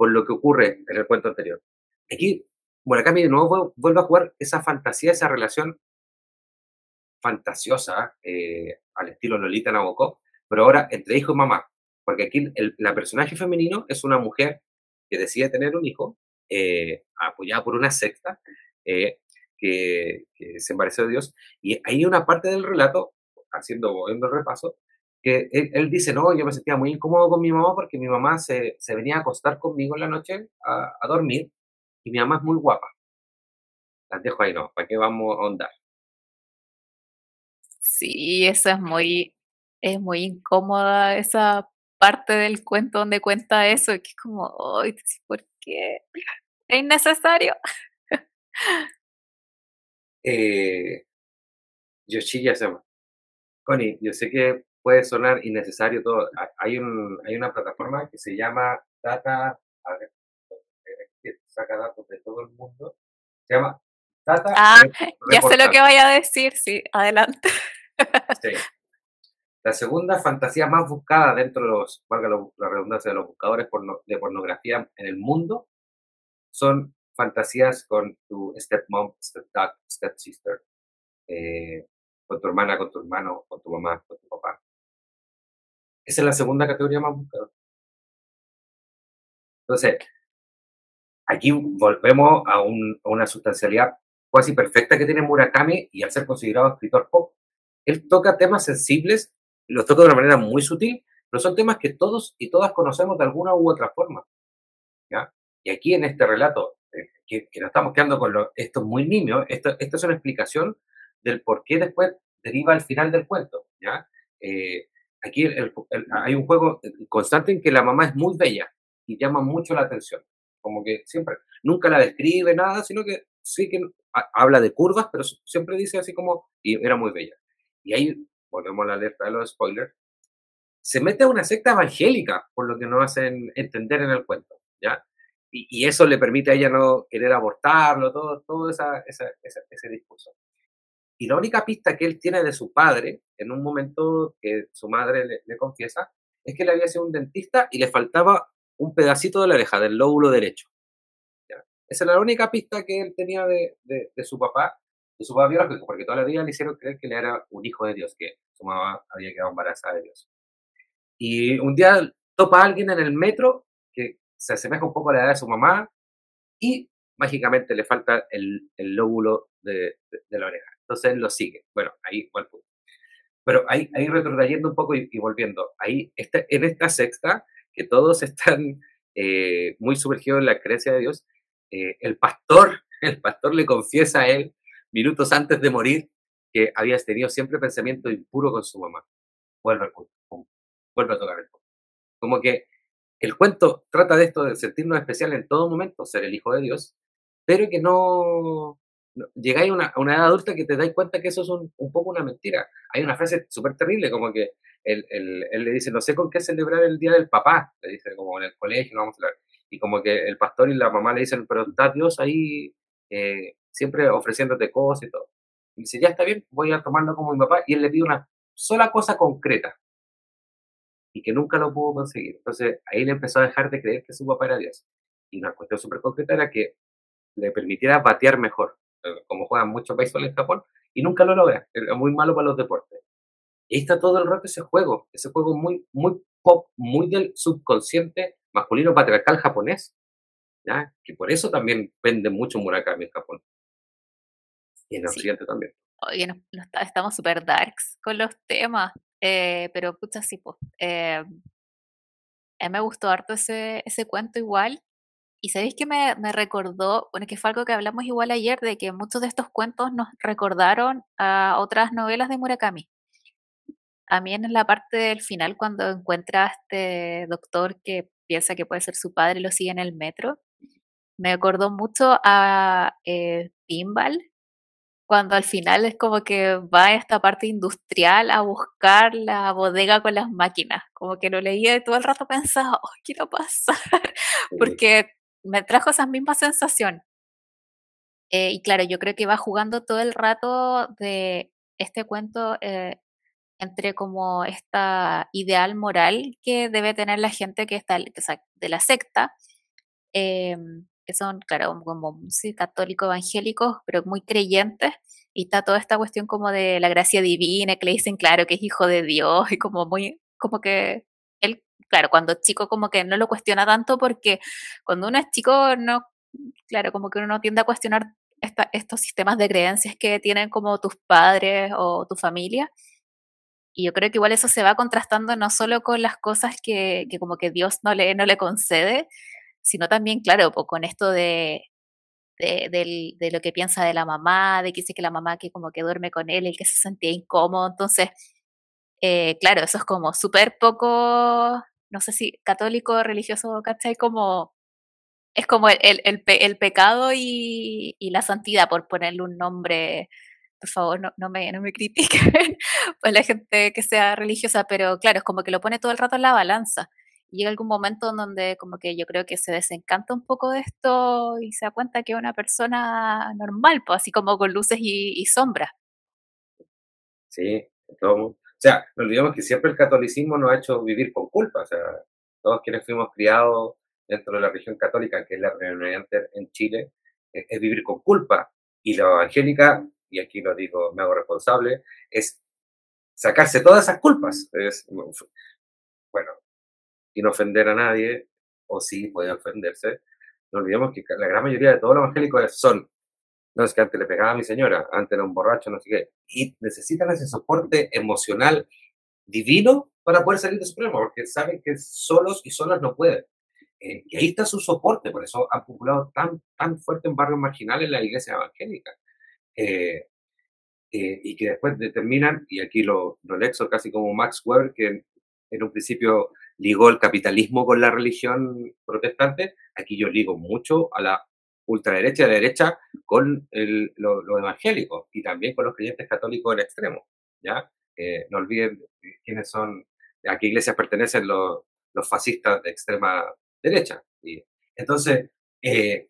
con lo que ocurre en el cuento anterior. Aquí Murakami de nuevo vuelve a jugar esa fantasía, esa relación fantasiosa eh, al estilo Lolita Nabokov, pero ahora entre hijo y mamá. Porque aquí el la personaje femenino es una mujer que decide tener un hijo, eh, apoyada por una secta, eh, que, se embarazó de Dios. Y hay una parte del relato, haciendo el repaso, que él, dice, no, yo me sentía muy incómodo con mi mamá porque mi mamá se, se venía a acostar conmigo en la noche a, a, dormir y mi mamá es muy guapa. Las dejo ahí, no, ¿para qué vamos a ahondar? Sí, eso es muy, es muy incómoda esa parte del cuento donde cuenta eso, que es como, ay, ¿por qué? Es innecesario. eh, Yoshiya Sama. Connie, yo sé que puede sonar innecesario todo. Hay, un, hay una plataforma que se llama Data, a ver, que saca datos de todo el mundo. Se llama Data. Ah, ya sé lo que vaya a decir, sí, adelante. Sí. La segunda fantasía más buscada dentro de los, valga la redundancia, de los buscadores de pornografía en el mundo son fantasías con tu stepmom, stepdad, stepsister, eh, con tu hermana, con tu hermano, con tu mamá, con tu papá. Esa es la segunda categoría más buscada. Entonces, aquí volvemos a, una sustancialidad casi perfecta que tiene Murakami y al ser considerado escritor pop, él toca temas sensibles los toca de una manera muy sutil, pero son temas que todos y todas conocemos de alguna u otra forma. ¿ya? Y aquí en este relato, eh, que, nos estamos quedando con lo, esto es muy nimio, esto, esto es una explicación del por qué después deriva al final del cuento. ¿ya? Eh, aquí hay un juego constante en que la mamá es muy bella y llama mucho la atención. Como que siempre, nunca la describe nada, sino que sí que habla de curvas, pero siempre dice así como, y era muy bella. Y ahí, volvemos a la alerta de los spoilers, se mete a una secta evangélica, por lo que nos hacen entender en el cuento, ¿ya? Y, eso le permite a ella no querer abortarlo, todo, todo esa, ese discurso. Y la única pista que él tiene de su padre, en un momento que su madre le, confiesa, es que él había sido un dentista y le faltaba un pedacito de la oreja, del lóbulo derecho. Esa es la única pista que él tenía de, de, su papá, de su papá biológico, porque toda la vida le hicieron creer que él era un hijo de Dios, que su mamá había quedado embarazada de Dios. Y un día topa a alguien en el metro que se asemeja un poco a la edad de su mamá y mágicamente le falta el, el lóbulo de, la oreja. Entonces él lo sigue. Bueno, ahí igual punto. Pero ahí, ahí retrocediendo un poco y, volviendo, ahí está, en esta sexta, que todos están eh, muy sumergidos en la creencia de Dios, eh, el pastor, el pastor le confiesa a él, minutos antes de morir, que había tenido siempre pensamiento impuro con su mamá. Vuelve al punto, vuelve a tocar el punto. Como que el cuento trata de esto, de sentirnos especial en todo momento, ser el hijo de Dios, pero que no, llegáis a una, una, edad adulta que te dais cuenta que eso es un, un poco una mentira. Hay una frase súper terrible, como que él, él, le dice, no sé con qué celebrar el Día del Papá, le dice, como en el colegio, no vamos a hablar. Y como que el pastor y la mamá le dicen, pero está Dios ahí eh, siempre ofreciéndote cosas y todo. Y dice, ya está bien, voy a tomarlo como mi papá. Y él le pide una sola cosa concreta y que nunca lo pudo conseguir. Entonces ahí le empezó a dejar de creer que su papá era Dios. Y una cuestión súper concreta era que le permitiera batear mejor, eh, como juegan muchos béisbol en Japón, y nunca lo logra. Es muy malo para los deportes. Y ahí está todo el rato ese juego, ese juego muy, muy pop, muy del subconsciente masculino patriarcal japonés, ¿ya? que por eso también vende mucho Murakami en Japón. Y en Occidente también. Oye, estamos súper darks con los temas, eh, pero pucha, sí, pues. Eh, me gustó harto ese, ese cuento igual. Y sabéis que me, me, recordó, bueno, que fue algo que hablamos igual ayer, de que muchos de estos cuentos nos recordaron a otras novelas de Murakami. A mí en la parte del final, cuando encuentra a este doctor que piensa que puede ser su padre y lo sigue en el metro, me acordó mucho a eh, Pinball, cuando al final es como que va a esta parte industrial a buscar la bodega con las máquinas. Como que lo leía y todo el rato pensaba, oh, quiero pasar, porque me trajo esa misma sensación. Eh, y claro, yo creo que va jugando todo el rato de este cuento eh, entre como esta ideal moral que debe tener la gente que está de la secta, em, que son, claro, como sí, católicos evangélicos, pero muy creyentes, y está toda esta cuestión como de la gracia divina, que le dicen, claro, que es hijo de Dios, y como muy, como que claro, cuando chico como que no lo cuestiona tanto, porque cuando uno es chico, no, claro, como que uno no tiende a cuestionar estos sistemas de creencias que tienen como tus padres o tu familia, y yo creo que igual eso se va contrastando no solo con las cosas que, que como que Dios no le, no le concede, sino también, claro, pues con esto de, de, de, lo que piensa de la mamá, de que dice que la mamá que como que duerme con él, el que se sentía incómodo. Entonces, eh, claro, eso es como súper poco, no sé si católico, religioso, ¿cachai? Como, es como el, el, pecado y, y, la santidad, por ponerle un nombre por favor, no, no, me, no me critiquen, la gente que sea religiosa, pero claro, es como que lo pone todo el rato en la balanza. Y llega algún momento en donde como que yo creo que se desencanta un poco de esto y se da cuenta que es una persona normal, pues así como con luces y, sombras. Sí, todo sea, no olvidemos que siempre el catolicismo nos ha hecho vivir con culpa. O sea, todos quienes fuimos criados dentro de la religión católica, que es la predominante en Chile, es vivir con culpa. Y la evangélica y aquí lo digo, me hago responsable, es sacarse todas esas culpas. Es, bueno, sin ofender a nadie, o sí puede ofenderse, no olvidemos que la gran mayoría de todos los evangélicos son, no es que antes le pegaba a mi señora, antes era un borracho, no sé qué, y necesitan ese soporte emocional divino para poder salir de su problema, porque saben que solos y solas no pueden. Eh, y ahí está su soporte, por eso han populado tan, tan fuerte en barrios marginales en la iglesia evangélica. Eh, eh, y que después determinan, y aquí lo, lo lexo casi como Max Weber, que en, un principio ligó el capitalismo con la religión protestante, aquí yo ligo mucho a la ultraderecha y la derecha con el, lo, evangélico y también con los creyentes católicos del extremo. ¿ya? Eh, no olviden quiénes son, a qué iglesias pertenecen los, los fascistas de extrema derecha. Y, entonces, eh,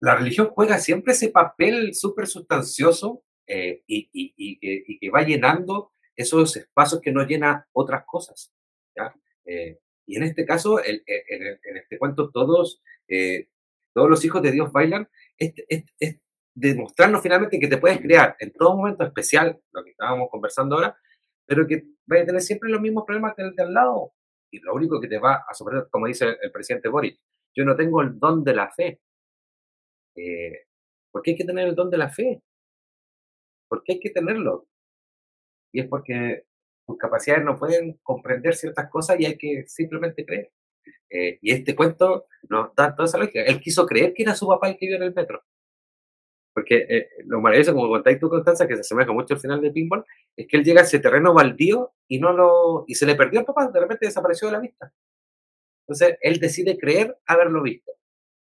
la religión juega siempre ese papel súper sustancioso eh, y, que va llenando esos espacios que no llena otras cosas. ¿ya? Eh, y en este caso, en, este cuento, todos, eh, todos los hijos de Dios bailan, es, demostrarnos finalmente que te puedes crear en todo momento especial, lo que estábamos conversando ahora, pero que vaya a tener siempre los mismos problemas que el de al lado. y lo único que te va a sorprender, como dice el presidente Boris, yo no tengo el don de la fe. Eh, ¿Por qué hay que tener el don de la fe? ¿Por qué hay que tenerlo? Y es porque tus capacidades no pueden comprender ciertas cosas y hay que simplemente creer. Eh, y este cuento nos da toda esa lógica. Él quiso creer que era su papá el que vio en el metro. Porque eh, lo maravilloso, como contáis tú, Constanza, que se asemeja mucho al final de Pinball, es que él llega a ese terreno baldío y no lo y se le perdió al papá, de repente desapareció de la vista. Entonces, él decide creer haberlo visto.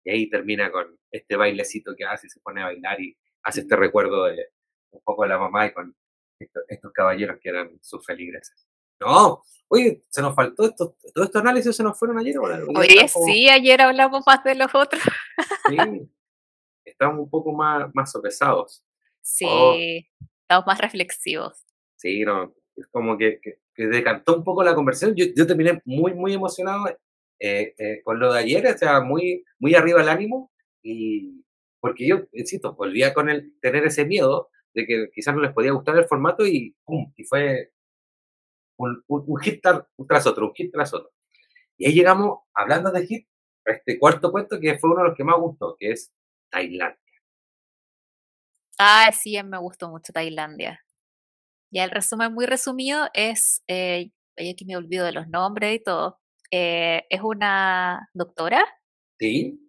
Y ahí termina con este bailecito que hace y se pone a bailar y hace este recuerdo de un poco de la mamá y con estos, caballeros que eran sus feligreses. No, oye, se nos faltó esto, todo estos análisis se nos fueron ayer. Oye, sí, ayer hablamos más de los otros. Sí, estamos un poco más, más sopesados. Sí, oh. estamos más reflexivos. Sí, no, es como que, que, decantó un poco la conversación. Yo, yo terminé muy, muy emocionado eh, eh, con lo de ayer, o sea, muy, muy arriba el ánimo, y porque yo, insisto, volvía con el tener ese miedo de que quizás no les podía gustar el formato y ¡pum! Y fue un, un, hit tras otro, un hit tras otro. Y ahí llegamos, hablando de hit, a este cuarto cuento que fue uno de los que más gustó, que es Tailandia. Ah, sí, me gustó mucho Tailandia. Ya el resumen muy resumido es, eh, aquí me olvido de los nombres y todo, eh, es una doctora. Sí.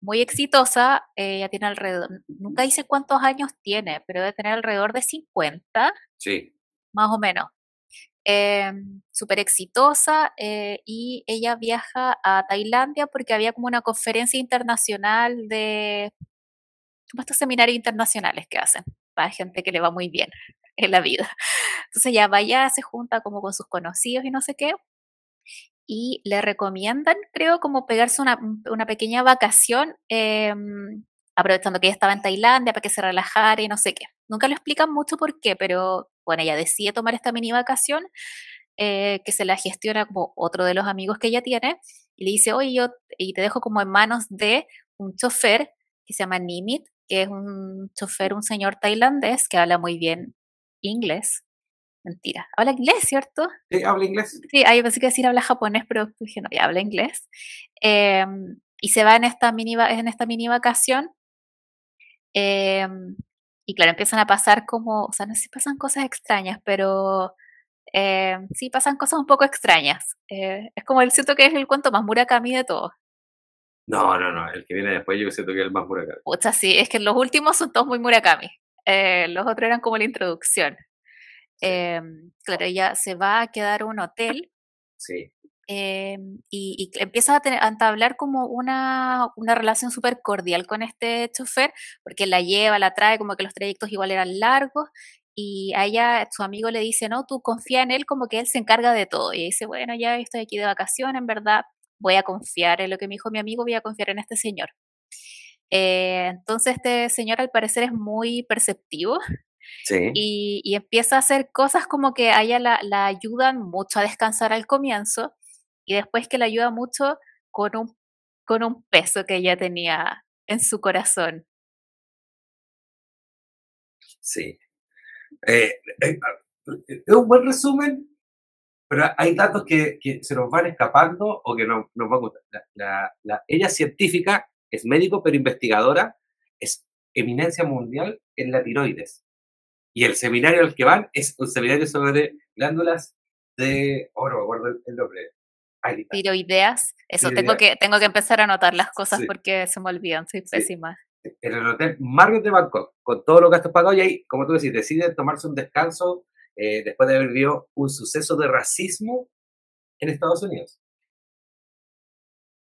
Muy exitosa, ella tiene alrededor, nunca dice cuántos años tiene, pero debe tener alrededor de 50. Sí. Más o menos. Eh, súper exitosa y ella viaja a Tailandia porque había como una conferencia internacional de como estos seminarios internacionales que hacen para gente que le va muy bien en la vida. Entonces ya vaya, se junta como con sus conocidos y no sé qué, y le recomiendan, creo, como pegarse una, una pequeña vacación, em, aprovechando que ella estaba en Tailandia para que se relajara y no sé qué. Nunca lo explican mucho por qué, pero bueno, ella decide tomar esta mini vacación, eh, que se la gestiona como otro de los amigos que ella tiene, y le dice, oye, yo y te dejo como en manos de un chofer que se llama Nimit, que es un chofer, un señor tailandés que habla muy bien inglés, Mentira. Habla inglés, ¿cierto? Sí, habla inglés. Sí, ahí pensé que decir habla japonés, pero dije, no, ya habla inglés. Em, y se va en esta mini, en esta mini vacación. Em, y claro, empiezan a pasar como, o sea, no sé si pasan cosas extrañas, pero em, sí pasan cosas un poco extrañas. Eh, es como el siento que es el cuento más Murakami de todos. No, no, no, el que viene después yo siento que es el más Murakami. sea, sí, es que los últimos son todos muy Murakami. Eh, los otros eran como la introducción. Em, claro, ella se va a quedar a un hotel. Sí. Em, y, empieza a, tener, a, entablar como una, una relación súper cordial con este chofer, porque la lleva, la trae, como que los trayectos igual eran largos, y a ella, su amigo le dice, no, tú confía en él como que él se encarga de todo. Y dice, bueno, ya estoy aquí de vacaciones, en verdad, voy a confiar en lo que me dijo mi amigo, voy a confiar en este señor. Eh, entonces este señor al parecer es muy perceptivo y, empieza a hacer cosas como que a ella la, ayudan mucho a descansar al comienzo y después que la ayuda mucho con un, con un peso que ella tenía en su corazón. Sí. Eh, eh, es un buen resumen, pero hay datos que, se nos van escapando o que no, nos van a gustar. La, ella es científica, es médico, pero investigadora, es eminencia mundial en la tiroides. Y el seminario al que van es un seminario sobre glándulas de. Oh, no me acuerdo el, nombre. Tiroideas. Eso, Tengo, que, tengo que empezar a anotar las cosas porque se me olvidan, soy pésima. En el hotel Marriott de Bangkok, con todos los gastos pagados, y ahí, como tú decís, deciden tomarse un descanso eh, después de haber vivido un suceso de racismo en Estados Unidos.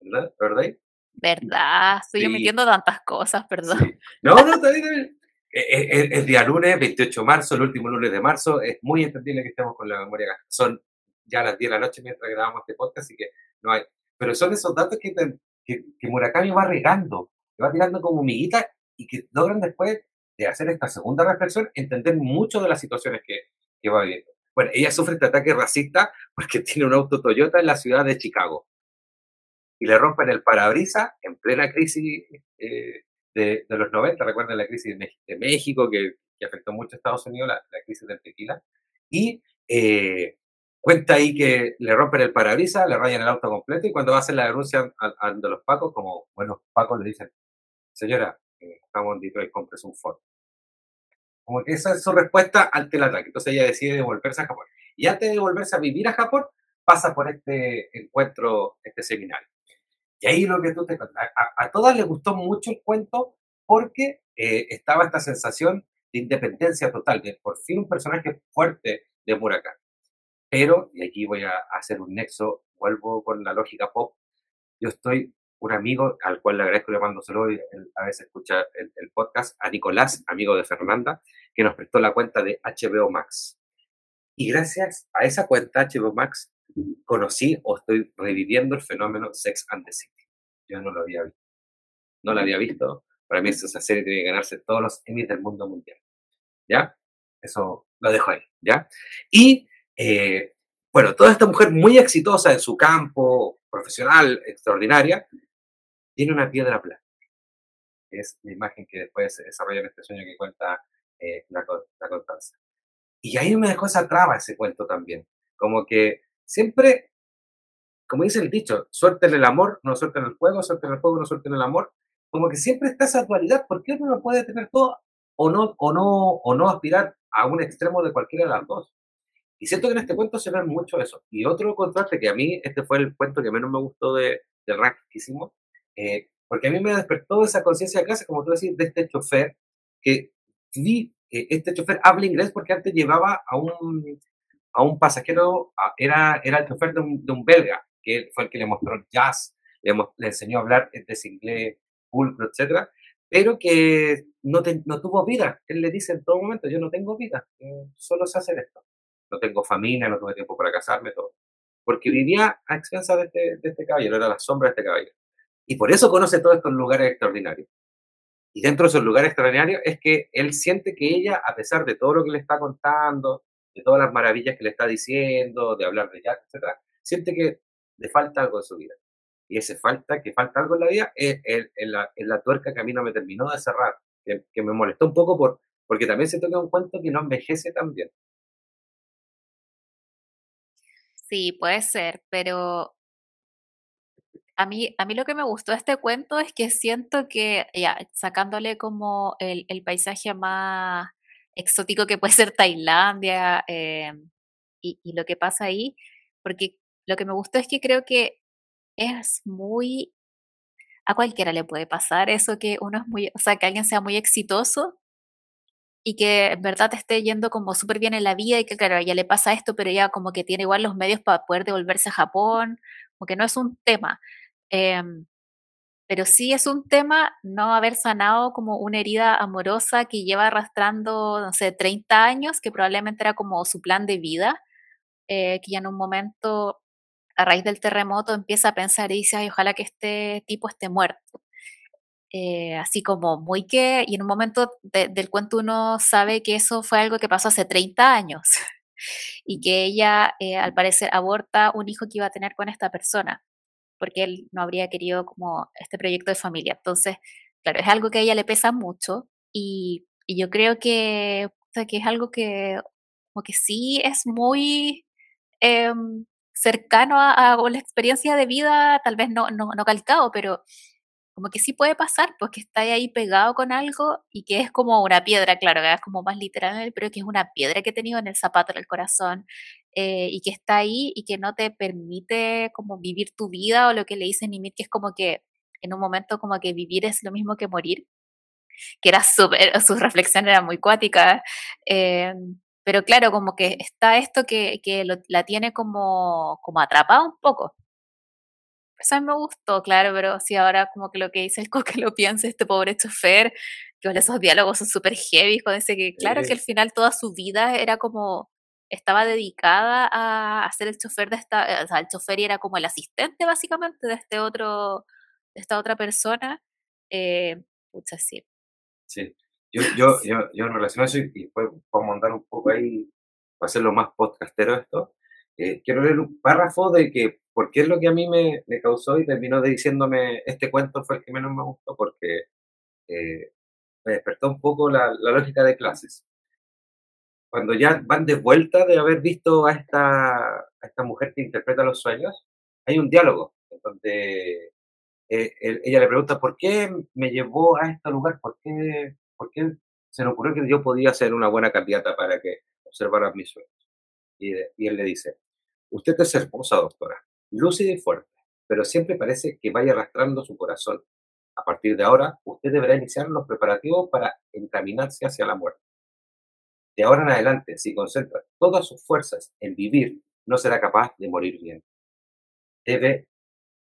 ¿Verdad? ¿Verdad? ¿Verdad? Estoy omitiendo tantas cosas, perdón. No, no, está bien, es, día lunes, 28 de marzo, el último lunes de marzo. Es muy entendible que estemos con la memoria. Son ya las 10 de la noche mientras grabamos este podcast, así que no hay. Pero son esos datos que, que, Murakami va regando, que va tirando como miguita y que logran después de hacer esta segunda reflexión entender mucho de las situaciones que, que va viviendo. Bueno, ella sufre este ataque racista porque tiene un auto Toyota en la ciudad de Chicago y le rompen el parabrisa en plena crisis eh, de, los 90, recuerden la crisis de, México que, que, afectó mucho a Estados Unidos, la, crisis del tequila, y eh, cuenta ahí que le rompen el parabrisas, le rayan el auto completo y cuando va a hacer la denuncia ante los pacos, como buenos pacos le dicen, señora, eh, estamos en Detroit, compres un Ford. Como que esa es su respuesta ante el ataque. Entonces ella decide devolverse a Japón. Y antes de volverse a vivir a Japón, pasa por este encuentro, este seminario. Y ahí lo que tú te a, a todas les gustó mucho el cuento porque eh, estaba esta sensación de independencia total, de por fin un personaje fuerte de Murakami. Pero, y aquí voy a hacer un nexo, vuelvo con la lógica pop, yo estoy un amigo al cual le agradezco llamándoselo y a veces escucha el, el, podcast, a Nicolás, amigo de Fernanda, que nos prestó la cuenta de HBO Max. Y gracias a esa cuenta HBO Max conocí o estoy reviviendo el fenómeno Sex and the City. Yo no lo había visto. No lo había visto. Para mí esa serie tiene que ganarse todos los Emmys del mundo mundial. ¿Ya? Eso lo dejo ahí. ¿Ya? Y, eh, bueno, toda esta mujer muy exitosa en su campo, profesional, extraordinaria, tiene una piedra plana. Es la imagen que después desarrolla en este sueño que cuenta eh, la, la Constanza. Y ahí me dejó esa traba ese cuento también. Como que siempre, como dice el dicho, suerte en el amor, no suerte en el fuego, suerte en el fuego, no suerte en el amor. Como que siempre está esa dualidad. ¿Por qué uno no puede tener todo o no, o no, o no aspirar a un extremo de cualquiera de las dos? Y siento que en este cuento se ve mucho eso. Y otro contraste que a mí, este fue el cuento que menos me gustó de, del rank que hicimos, eh, porque a mí me despertó esa conciencia de clase, como tú decís, de este chofer, que vi, eh, este chofer habla inglés porque antes llevaba a un, a un pasajero, era, era el chofer de un, de un belga, que fue el que le mostró jazz, le, le enseñó a hablar ese inglés pulcro, etcétera, pero que no, no tuvo vida. Él le dice en todo momento, yo no tengo vida, solo sé hacer esto. No tengo familia, no tuve tiempo para casarme, todo. Porque vivía a expensas de este, de este caballero, era la sombra de este caballero. Y por eso conoce todos estos lugares extraordinarios. Y dentro de esos lugares extraordinarios es que él siente que ella, a pesar de todo lo que le está contando, de todas las maravillas que le está diciendo, de hablar de Jack, etc., siente que le falta algo en su vida. Y ese falta, que falta algo en la vida, es, la, la, tuerca que a mí no me terminó de cerrar, que, que, me molestó un poco por, porque también se toca un cuento que no envejece tan bien. Sí, puede ser, pero a mí, a mí lo que me gustó de este cuento es que siento que, ya, sacándole como el, el paisaje más exótico que puede ser Tailandia eh, y, y, lo que pasa ahí, porque lo que me gustó es que creo que es muy, a cualquiera le puede pasar eso que uno es muy, o sea, que alguien sea muy exitoso y que en verdad te esté yendo como súper bien en la vida y que claro, ya le pasa esto, pero ya como que tiene igual los medios para poder devolverse a Japón, como que no es un tema. Eh, pero sí es un tema no haber sanado como una herida amorosa que lleva arrastrando, no sé, 30 años, que probablemente era como su plan de vida, eh, que ya en un momento, a raíz del terremoto, empieza a pensar y dice, ojalá que este tipo esté muerto. Eh, así como muy que, y en un momento del cuento uno sabe que eso fue algo que pasó hace 30 años y que ella, eh, al parecer, aborta un hijo que iba a tener con esta persona porque él no habría querido como este proyecto de familia. Entonces, claro, es algo que a ella le pesa mucho y, y yo creo que, que es algo que, como que sí es muy eh, cercano a, a, la experiencia de vida, tal vez no, no, no calcado, pero como que sí puede pasar, pues que está ahí pegado con algo y que es como una piedra, claro, que es como más literal, pero que es una piedra que he tenido en el zapato del corazón eh, y que está ahí y que no te permite como vivir tu vida o lo que le dice Nimit, que es como que en un momento como que vivir es lo mismo que morir, que era súper, su reflexión era muy cuática, eh, pero claro, como que está esto que, la tiene como atrapada un poco eso a mí me gustó, claro, pero sí, ahora como que lo que dice el coque lo piensa este pobre chofer, que esos diálogos son súper heavy, con ese que, claro, que al final toda su vida era como, estaba dedicada a, ser el chofer de esta, o sea, el chofer y era como el asistente básicamente de este otro, de esta otra persona. Eh, pucha, sí. Sí, yo, yo, yo, yo en relación a eso, y después podemos andar un poco ahí, para hacerlo más podcastero esto, eh, quiero leer un párrafo de que, porque es lo que a mí me, me, causó y terminó diciéndome, este cuento fue el que menos me gustó porque eh, me despertó un poco la, la, lógica de clases. cuando ya van de vuelta de haber visto a esta, a esta mujer que interpreta los sueños, hay un diálogo en donde eh, ella le pregunta, ¿por qué me llevó a este lugar? ¿Por qué, ¿Por qué se le ocurrió que yo podía ser una buena candidata para que observara mis sueños? Y, y él le dice, usted es hermosa, doctora, lúcida y fuerte, pero siempre parece que vaya arrastrando su corazón. A partir de ahora, usted deberá iniciar los preparativos para encaminarse hacia la muerte. De ahora en adelante, si concentra todas sus fuerzas en vivir, no será capaz de morir bien. Debe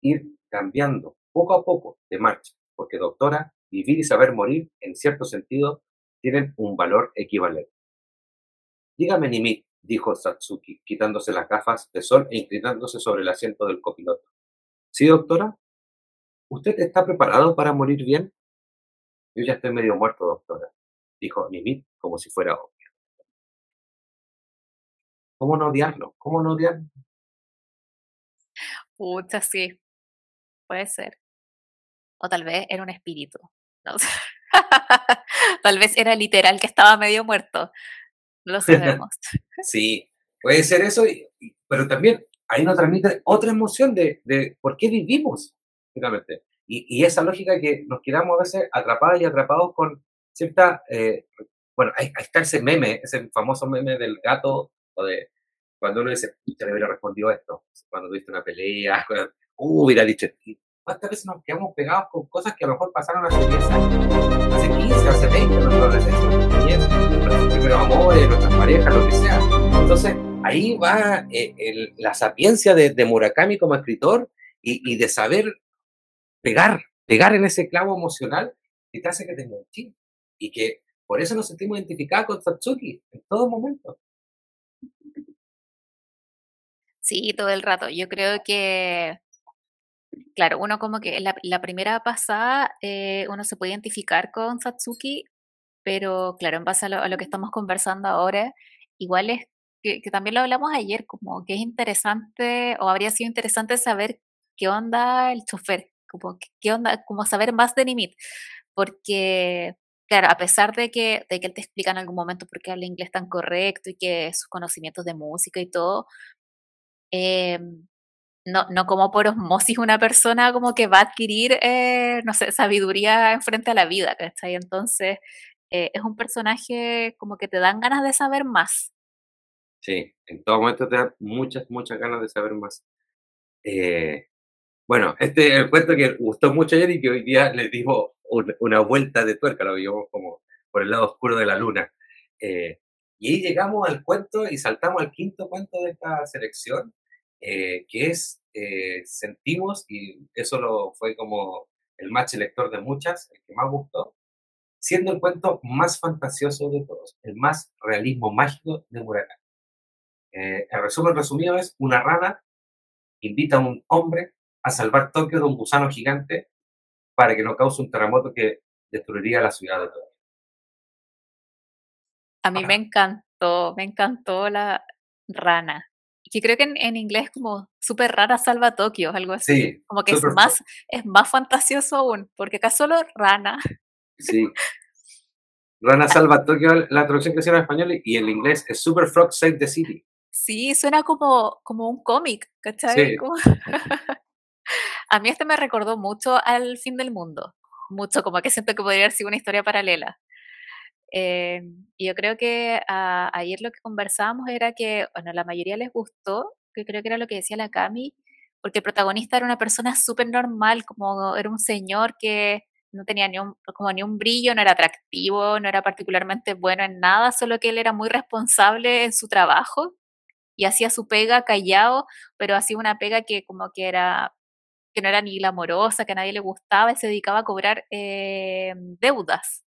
ir cambiando poco a poco de marcha, porque doctora, vivir y saber morir, en cierto sentido, tienen un valor equivalente. Dígame, Nimi, dijo Satsuki, quitándose las gafas de sol e inclinándose sobre el asiento del copiloto. ¿Sí, doctora? ¿Usted está preparado para morir bien? Yo ya estoy medio muerto, doctora, dijo Nimit como si fuera obvio. ¿Cómo no odiarlo? ¿Cómo no odiarlo? Pucha, sí. Puede ser. O tal vez era un espíritu. tal vez era literal que estaba medio muerto. Lo sabemos. sí, puede ser eso, pero también ahí nos transmite otra emoción de, de por qué vivimos, finalmente. Y, y, esa lógica que nos quedamos a veces atrapados y atrapados con cierta... Eh, bueno, ahí, está ese meme, ese famoso meme del gato o de cuando uno dice, usted le hubiera respondido esto, cuando tuviste una pelea, cuando, uh, hubiera dicho, ¿cuántas veces nos quedamos pegados con cosas que a lo mejor pasaron hace 10 años, hace 15, hace 20, nuestra adolescencia, nuestros primeros amores, nuestras parejas, lo que sea? Entonces, ahí va eh, la sapiencia de, de, Murakami como escritor y, y, de saber pegar, pegar en ese clavo emocional que te hace que te enganches. Y que por eso nos sentimos identificados con Satsuki en todo momento. Sí, todo el rato. Yo creo que, claro, uno como que la, primera pasada eh, uno se puede identificar con Satsuki, pero claro, en base a lo, que estamos conversando ahora, igual es que, que, también lo hablamos ayer, como que es interesante o habría sido interesante saber qué onda el chofer, como qué onda, como saber más de Nimit, porque claro, a pesar de que, de que él te explica en algún momento por qué habla inglés tan correcto y que sus conocimientos de música y todo, eh, no, no como por osmosis una persona como que va a adquirir, eh, no sé, sabiduría en frente a la vida, ¿cachai? Entonces, eh, es un personaje como que te dan ganas de saber más. Sí, en todo momento te dan muchas, muchas ganas de saber más. Eh, bueno, este es el cuento que gustó mucho ayer y que hoy día le dimos una vuelta de tuerca, lo vimos como por el lado oscuro de la luna. Y ahí llegamos al cuento y saltamos al quinto cuento de esta selección, eh, que es eh, Sentimos, y eso lo, fue como el match lector de muchas, el que más gustó, siendo el cuento más fantasioso de todos, el más realismo mágico de Murakami. Eh, el resumen resumido es, una rana invita a un hombre a salvar Tokio de un gusano gigante para que no cause un terremoto que destruiría la ciudad de Tokio. A mí me encantó, me encantó la rana que creo que en, en inglés como súper rara salva Tokio, algo así. Sí, como que es más, es más fantasioso aún, porque acá solo rana. Sí. Rana salva Tokio, la traducción que hicieron en español y en inglés es Super Frog Save the City. Sí, suena como, como un cómic, ¿cachai? Sí. Como... A mí este me recordó mucho al fin del mundo, mucho, como que siento que podría haber sido una historia paralela. Eh, y yo creo que a, ayer lo que conversábamos era que, bueno, la mayoría les gustó, que creo que era lo que decía la Cami, porque el protagonista era una persona súper normal, como era un señor que no tenía ni un, como ni un brillo, no era atractivo, no era particularmente bueno en nada, solo que él era muy responsable en su trabajo y hacía su pega callado, pero hacía una pega que como que era que no era ni glamorosa, que a nadie le gustaba, y se dedicaba a cobrar eh, deudas.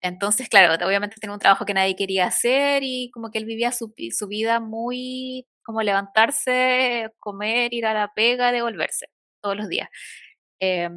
Entonces, claro, obviamente tenía un trabajo que nadie quería hacer y como que él vivía su, vida muy como levantarse, comer, ir a la pega, devolverse todos los días. Eh,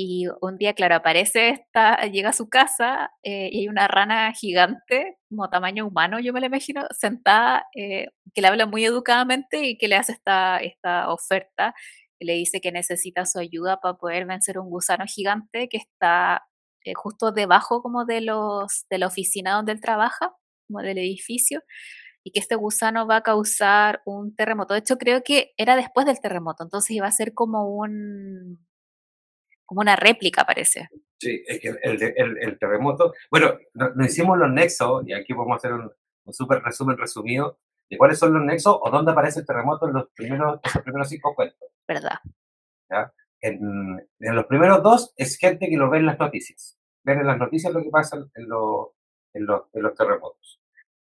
y un día, claro, aparece llega a su casa eh, y hay una rana gigante, como tamaño humano, yo me la imagino, sentada, eh, que le habla muy educadamente y que le hace esta, esta oferta. le dice que necesita su ayuda para poder vencer un gusano gigante que está eh, justo debajo como de, los, de la oficina donde él trabaja. como del edificio, y que este gusano va a causar un terremoto. De hecho, creo que era después del terremoto, entonces iba a ser como un como una réplica, parece. Sí, es que el, el, el terremoto, bueno, nos hicimos los nexos, y aquí a hacer un, un súper resumen resumido de cuáles son los nexos o dónde aparece el terremoto en los primeros, primeros cinco cuentos. ¿Verdad? ¿ya? En, en, los primeros dos es gente que lo ve en las noticias. Ven en las noticias lo que pasa en, lo, en, los, en los terremotos.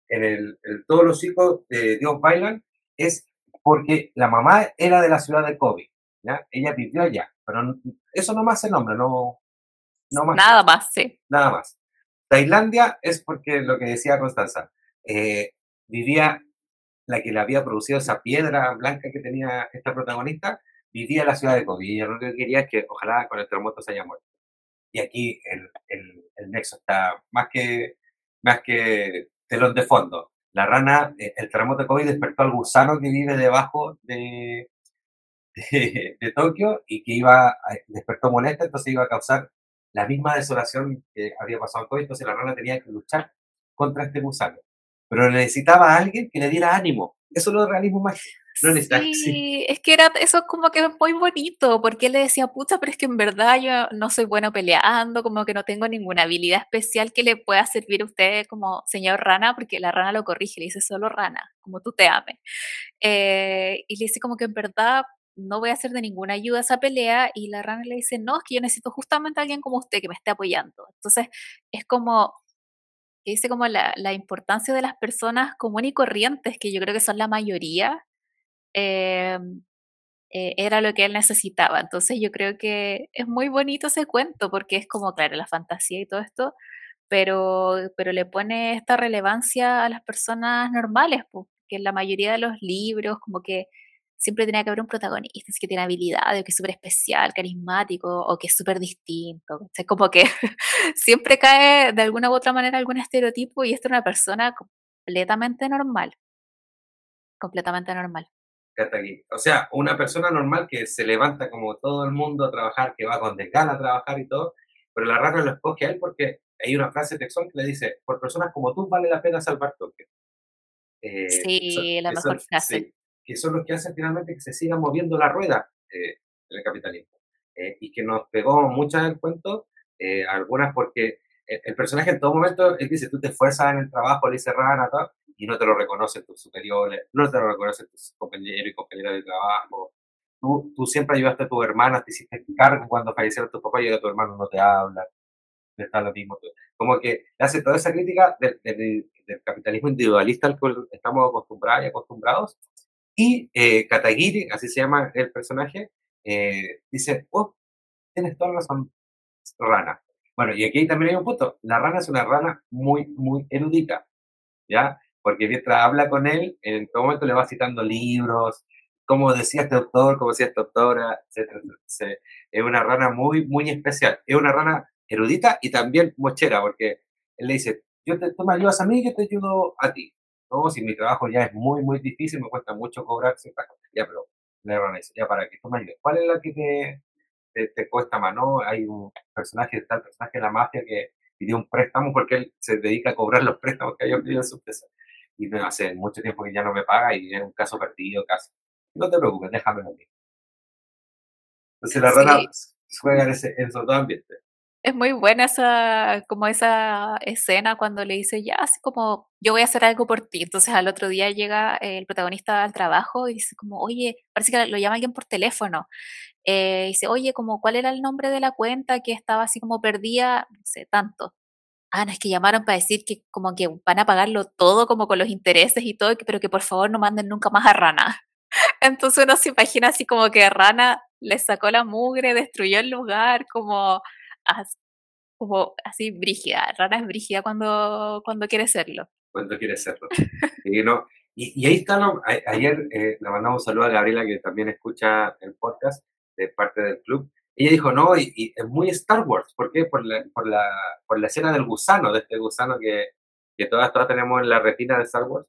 En el, todos los hijos de Dios bailan es porque la mamá era de la ciudad de Kobe. ¿ya? Ella vivió allá, pero eso no más el nombre, no, no más. Nada más, sí. Nada más. Tailandia es porque lo que decía Constanza, eh, vivía la que le había producido esa piedra blanca que tenía esta protagonista, vivía la ciudad de y lo que quería es que ojalá con el terremoto se haya muerto. Y aquí el, el, el nexo está más que, más que telón de fondo. La rana, eh, el terremoto de Kobe despertó al gusano que vive debajo de, de, de, Tokio y que iba, despertó molesta, entonces iba a causar la misma desolación que había pasado en Kobe, entonces la rana tenía que luchar contra este gusano. Pero necesitaba a alguien que le diera ánimo. Eso es lo de realismo mágico. No sí, es que era eso como que muy bonito, porque él le decía, pucha, pero es que en verdad yo no soy bueno peleando, como que no tengo ninguna habilidad especial que le pueda servir a usted como señor rana, porque la rana lo corrige, le dice solo rana, como tú te ames. Eh, y le dice como que en verdad no voy a hacer de ninguna ayuda a esa pelea y la rana le dice, no, es que yo necesito justamente a alguien como usted que me esté apoyando. Entonces es como, que dice como la, la, importancia de las personas comunes y corrientes, que yo creo que son la mayoría, eh, eh, era lo que él necesitaba. Entonces yo creo que es muy bonito ese cuento, porque es como, claro, la fantasía y todo esto, pero, pero le pone esta relevancia a las personas normales, porque en la mayoría de los libros, como que siempre tiene que haber un protagonista que tiene habilidades, que es súper especial, carismático, o que es súper distinto. Es como que siempre cae de alguna u otra manera algún estereotipo y esta es una persona completamente normal. Completamente normal. O sea, una persona normal que se levanta como todo el mundo a trabajar, que va con desgana a trabajar y todo, pero la rana lo escoge a él porque hay una frase Texón que le dice, por personas como tú vale la pena salvar Tokio. Eh, sí, la mejor frase que son los que hacen finalmente que se siga moviendo la rueda eh, del capitalismo. Eh, y que nos pegó muchas del cuento, eh, algunas porque el, personaje en todo momento, él dice, tú te esfuerzas en el trabajo, le dice Rana, tal, y no te lo reconocen tus superiores, no te lo reconocen tus compañeros y compañeras de trabajo. Tú, tú siempre ayudaste a tu hermana, te hiciste cargo cuando fallecieron tus papás y a tu hermano no te habla. Está lo mismo. Como que hace toda esa crítica del, del, del capitalismo individualista al que estamos acostumbrados y acostumbrados, y eh, Katagiri, así se llama el personaje, eh, dice, oh, tienes toda razón, rana. Bueno, y aquí también hay un punto. La rana es una rana muy, muy erudita, ¿ya? Porque mientras habla con él, en todo momento le va citando libros, como decía este autor, como decía esta autora, etc. Es una rana muy, muy especial. Es una rana erudita y también mochera, porque él le dice, yo te, tú ayudas a mí, yo te ayudo a ti. ¿no? Si mi trabajo ya es muy, muy difícil, me cuesta mucho cobrar ciertas cosas. Ya, pero le ya para que tú me ayudes. ¿Cuál es la que te, te, cuesta más, no? Hay un personaje, está el personaje de la mafia que pidió un préstamo porque él se dedica a cobrar los préstamos que pedido en su empresa. Y no, hace mucho tiempo que ya no me paga y es un caso perdido casi. No te preocupes, déjamelo a mí. Entonces la rana juega en, ese, en esos dos ambientes. Es muy buena esa, como esa escena cuando le dice, ya, así como, yo voy a hacer algo por ti. Entonces al otro día llega el protagonista al trabajo y dice como, oye, parece que lo llama alguien por teléfono. Eh, dice, oye, como, ¿cuál era el nombre de la cuenta que estaba así como perdida? No sé, tanto. Ah, no, es que llamaron para decir que como que van a pagarlo todo como con los intereses y todo, pero que por favor no manden nunca más a Rana. Entonces uno se imagina así como que Rana le sacó la mugre, destruyó el lugar, como como así brígida. Rana es brígida cuando, cuando quiere serlo. Cuando quiere serlo. y, no, y, ahí está, ayer eh, le mandamos un saludo a Gabriela que también escucha el podcast de parte del club. Ella dijo, no, y, es muy Star Wars. ¿Por qué? Por la, por, la, por la escena del gusano, de este gusano que, que todas, todas tenemos en la retina de Star Wars,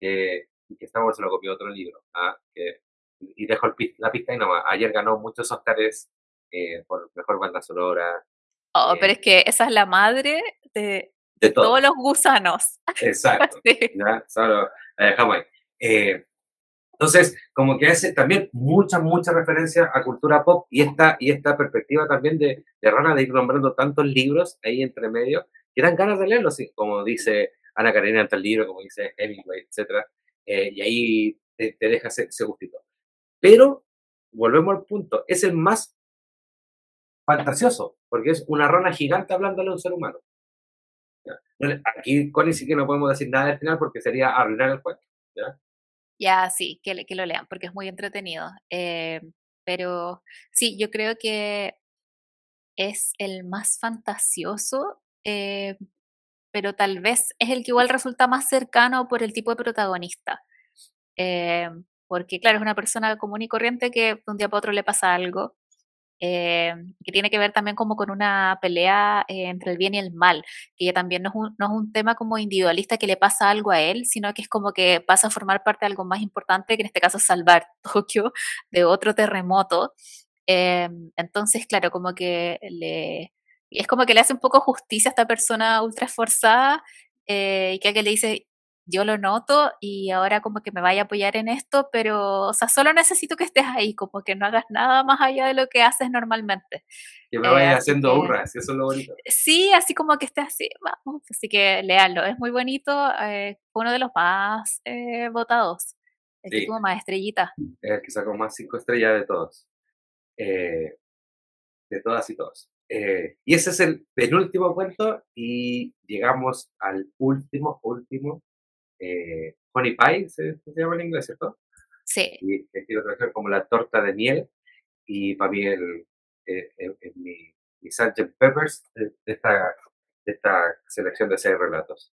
que, que Star Wars se lo copió otro libro. ¿ah? Y dejo el, la pista y nomás. Ayer ganó muchos Oscars eh, por mejor banda sonora, Oh, pero es que esa es la madre de De todos los gusanos. Exacto. ¿ya? Solo la dejamos ahí. Entonces, como que hace también mucha, mucha referencia a cultura pop y esta, y esta perspectiva también de, de Rana de ir nombrando tantos libros ahí entre medio, que dan ganas de leerlos, como dice Ana Karenina en tal libro, como dice Hemingway, etc. Eh, y ahí te, deja ese, ese, gustito. Pero, volvemos al punto, es el más fantasioso, porque es una rana gigante hablándole a un ser humano. Aquí con sí que podemos decir nada del final porque sería arruinar el cuento. Ya, sí, que, lo lean, porque es muy entretenido. Eh, pero sí, yo creo que es el más fantasioso, eh, pero tal vez es el que igual resulta más cercano por el tipo de protagonista. Eh, porque, claro, es una persona común y corriente que de un día para otro le pasa algo eh, que tiene que ver también como con una pelea eh, entre el bien y el mal, que ya también no es, un, no es, un, tema como individualista que le pasa algo a él, sino que es como que pasa a formar parte de algo más importante, que en este caso es salvar Tokio de otro terremoto. Eh, entonces, claro, como que le... Es como que le hace un poco justicia a esta persona ultra esforzada y que alguien le dice, yo lo noto y ahora como que me vaya a apoyar en esto, pero, o sea, solo necesito que estés ahí, como que no hagas nada más allá de lo que haces normalmente. Que me vaya eh, haciendo hurras, eso es lo bonito. Sí, así como que estés así, vamos, así que léalo, es muy bonito, eh, uno de los más eh, votados, el que tuvo más estrellitas. El que sacó más cinco estrellas de todos, eh, de todas y todos. y ese es el penúltimo cuento y llegamos al último, último eh, honey pie, se, llama en inglés, ¿cierto? Sí. Y quiero traducir como la torta de miel. Y para mí, el, eh, mi, mi Sgt. Peppers de, esta, de esta selección de seis relatos.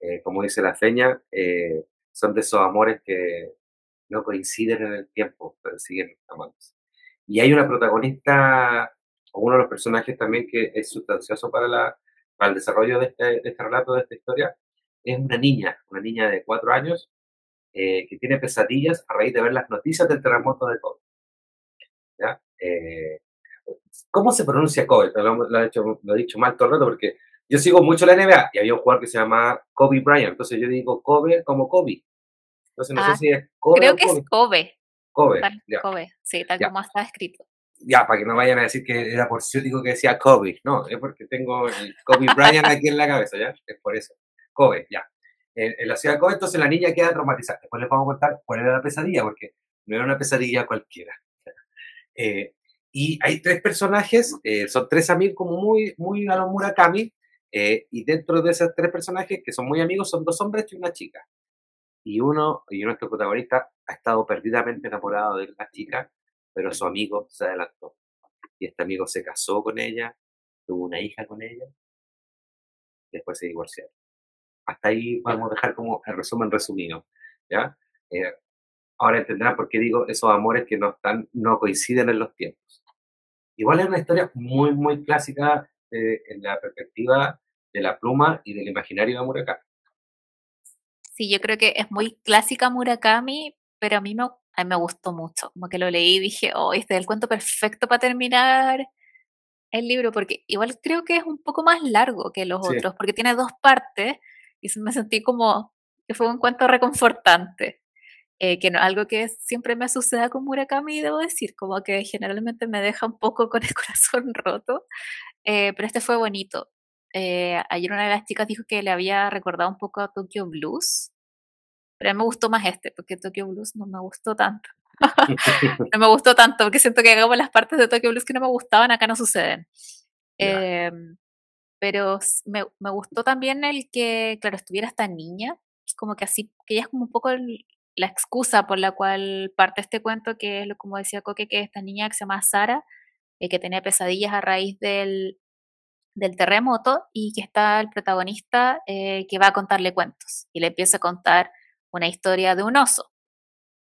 Eh, como dice la feña, eh, son de esos amores que no coinciden en el tiempo, pero siguen amándose. Y hay una protagonista, o uno de los personajes también que es sustancioso para, la, para el desarrollo de este, de este relato, de esta historia, es una niña, una niña de cuatro años, eh, que tiene pesadillas a raíz de ver las noticias del terremoto de Kobe. ¿Ya? Eh, ¿Cómo se pronuncia Kobe? Lo, he dicho, lo he dicho mal todo el rato porque yo sigo mucho la NBA y había un jugador que se llama Kobe Bryant, entonces yo digo Kobe como Kobe. Entonces no sé ah, si es Kobe. Creo que es Kobe. Kobe, Kobe, sí, tal como está escrito. Ya, para que no vayan a decir que era por digo que decía Kobe. No, es porque tengo el Kobe Bryant aquí en la cabeza, ¿ya? Es por eso. Kobe, ya. En, la ciudad de Kobe, entonces la niña queda traumatizada. Después les vamos a contar cuál era la pesadilla, porque no era una pesadilla cualquiera. Eh, y hay tres personajes, eh, son tres amigos como muy, muy a los Murakami, eh, y dentro de esos tres personajes, que son muy amigos, son dos hombres y una chica. Y uno, y nuestro protagonista, ha estado perdidamente enamorado de la chica, pero su amigo se adelantó. Y este amigo se casó con ella, tuvo una hija con ella, después se divorciaron. Hasta ahí podemos dejar como el resumen resumido. ¿ya? Eh, ahora entenderán por qué digo esos amores que no, están, no coinciden en los tiempos. Igual es una historia muy, muy clásica eh, en la perspectiva de la pluma y del imaginario de Murakami. Sí, yo creo que es muy clásica Murakami, pero a mí me, a mí me gustó mucho. Como que lo leí y dije, oh, este es el cuento perfecto para terminar el libro, porque igual creo que es un poco más largo que los otros, porque tiene dos partes y me sentí como que fue un cuento reconfortante. Eh, que no, algo que siempre me sucede con Murakami, debo decir, como que generalmente me deja un poco con el corazón roto, eh, pero este fue bonito. Eh, ayer una de las chicas dijo que le había recordado un poco a Tokyo Blues, pero a mí me gustó más este, porque Tokyo Blues no me gustó tanto. no me gustó tanto, porque siento que como las partes de Tokyo Blues que no me gustaban, acá no suceden. Yeah pero me, gustó también el que, claro, estuviera esta niña, como que así, que ella es como un poco la excusa por la cual parte este cuento, que es, como decía Coque, que esta niña que se llama Sara, eh, que tenía pesadillas a raíz del, del terremoto y que está el protagonista eh, que va a contarle cuentos y le empieza a contar una historia de un oso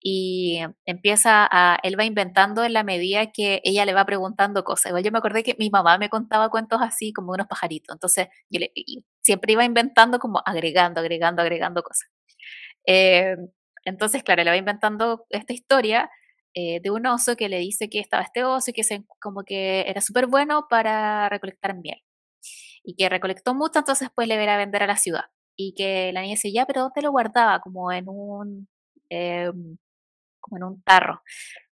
y empieza a, él va inventando en la medida que ella le va preguntando cosas. Igual yo me acordé que mi mamá me contaba cuentos así como unos pajaritos, entonces yo le, siempre iba inventando como agregando, agregando, agregando cosas. Eh, entonces, claro, le va inventando esta historia eh, de un oso que le dice que estaba este oso y que se, como que era súper bueno para recolectar miel. y que recolectó mucho, entonces pues le a vender a la ciudad. Y que la niña decía, ya, pero ¿dónde lo guardaba? Como en un, em, como en un tarro.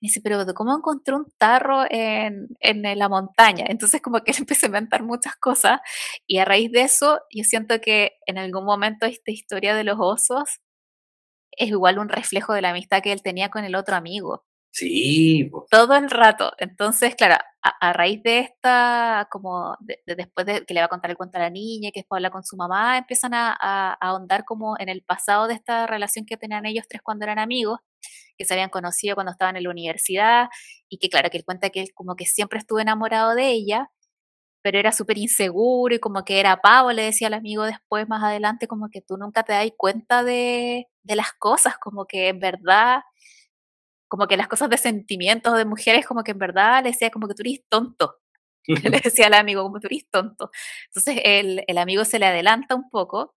Y dice, pero ¿cómo encontré un tarro en, en, la montaña? Entonces como que él empezó a inventar muchas cosas y a raíz de eso yo siento que en algún momento esta historia de los osos es igual un reflejo de la amistad que él tenía con el otro amigo. Sí. Todo el rato. Entonces, claro, a, raíz de esta, como después de que le va a contar el cuento a la niña, que después habla con su mamá, empiezan a, a, ahondar como en el pasado de esta relación que tenían ellos tres cuando eran amigos, que se habían conocido cuando estaban en la universidad, y que claro, que él cuenta que él como que siempre estuvo enamorado de ella, pero era súper inseguro y como que era pavo, le decía al amigo después, más adelante, como que tú nunca te das cuenta de, de las cosas, como que en verdad como que las cosas de sentimientos de mujeres, como que en verdad le decía como que tú eres tonto. le decía al amigo como tú eres tonto. Entonces el, el amigo se le adelanta un poco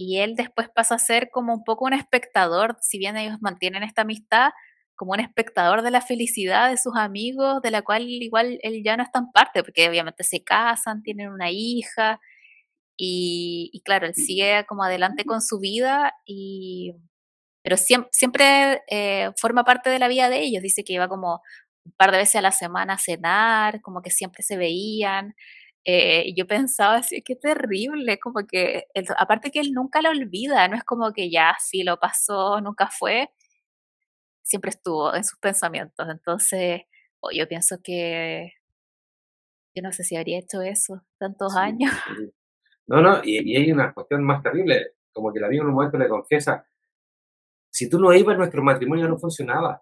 y él después pasa a ser como un poco un espectador, si bien ellos mantienen esta amistad, como un espectador de la felicidad de sus amigos, de la cual igual él ya no es tan parte, porque obviamente se casan, tienen una hija, y, claro, él sigue como adelante con su vida y, pero siempre, eh, forma parte de la vida de ellos. Dice que iba como un par de veces a la semana a cenar, como que siempre se veían. Eh, y yo pensaba así, qué terrible, como que, aparte que él nunca lo olvida, no es como que ya sí lo pasó, nunca fue, siempre estuvo en sus pensamientos. Entonces, oh, yo pienso que, yo no sé si habría hecho eso tantos años. No, no, y, y, hay una cuestión más terrible, como que la vida en un momento le confiesa, si tú no ibas, nuestro matrimonio no funcionaba.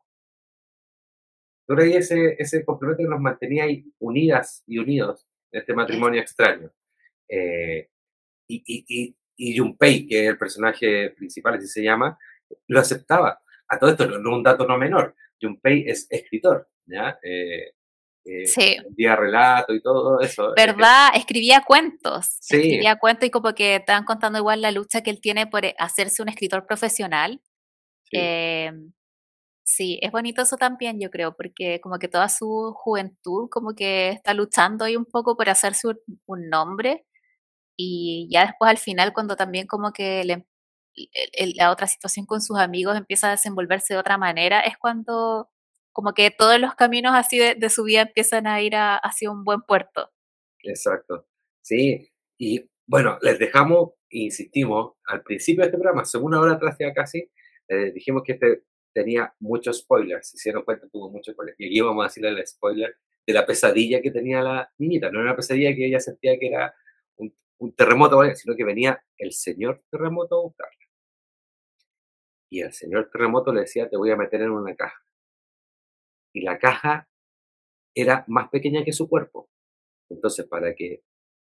Pero ahí ese, ese complemento que nos mantenía ahí unidas y unidos este matrimonio extraño. Eh, y, y, y, y Junpei, que es el personaje principal, así se llama, lo aceptaba. A todo esto, no, un dato no menor, Junpei es escritor, ¿ya? Eh, eh, sí. Envía relato y todo eso. ¿Verdad? Escribía cuentos. Sí. Escribía cuentos y como que estaban contando igual la lucha que él tiene por hacerse un escritor profesional. Em, sí. es bonito eso también, yo creo, porque como que toda su juventud como que está luchando ahí un poco por hacerse un, nombre y ya después al final cuando también como que la otra situación con sus amigos empieza a desenvolverse de otra manera, es cuando como que todos los caminos así de, su vida empiezan a ir hacia un buen puerto. Exacto, sí, y bueno, les dejamos, insistimos, al principio de este programa, segunda hora atrás ya casi, eh, dijimos que este tenía muchos spoilers, si se dieron cuenta tuvo muchos spoilers. Y aquí vamos a decirle el spoiler de la pesadilla que tenía la niñita. No era una pesadilla que ella sentía que era un, terremoto, sino que venía el señor terremoto a buscarla. Y el señor terremoto le decía, te voy a meter en una caja. Y la caja era más pequeña que su cuerpo. Entonces, para que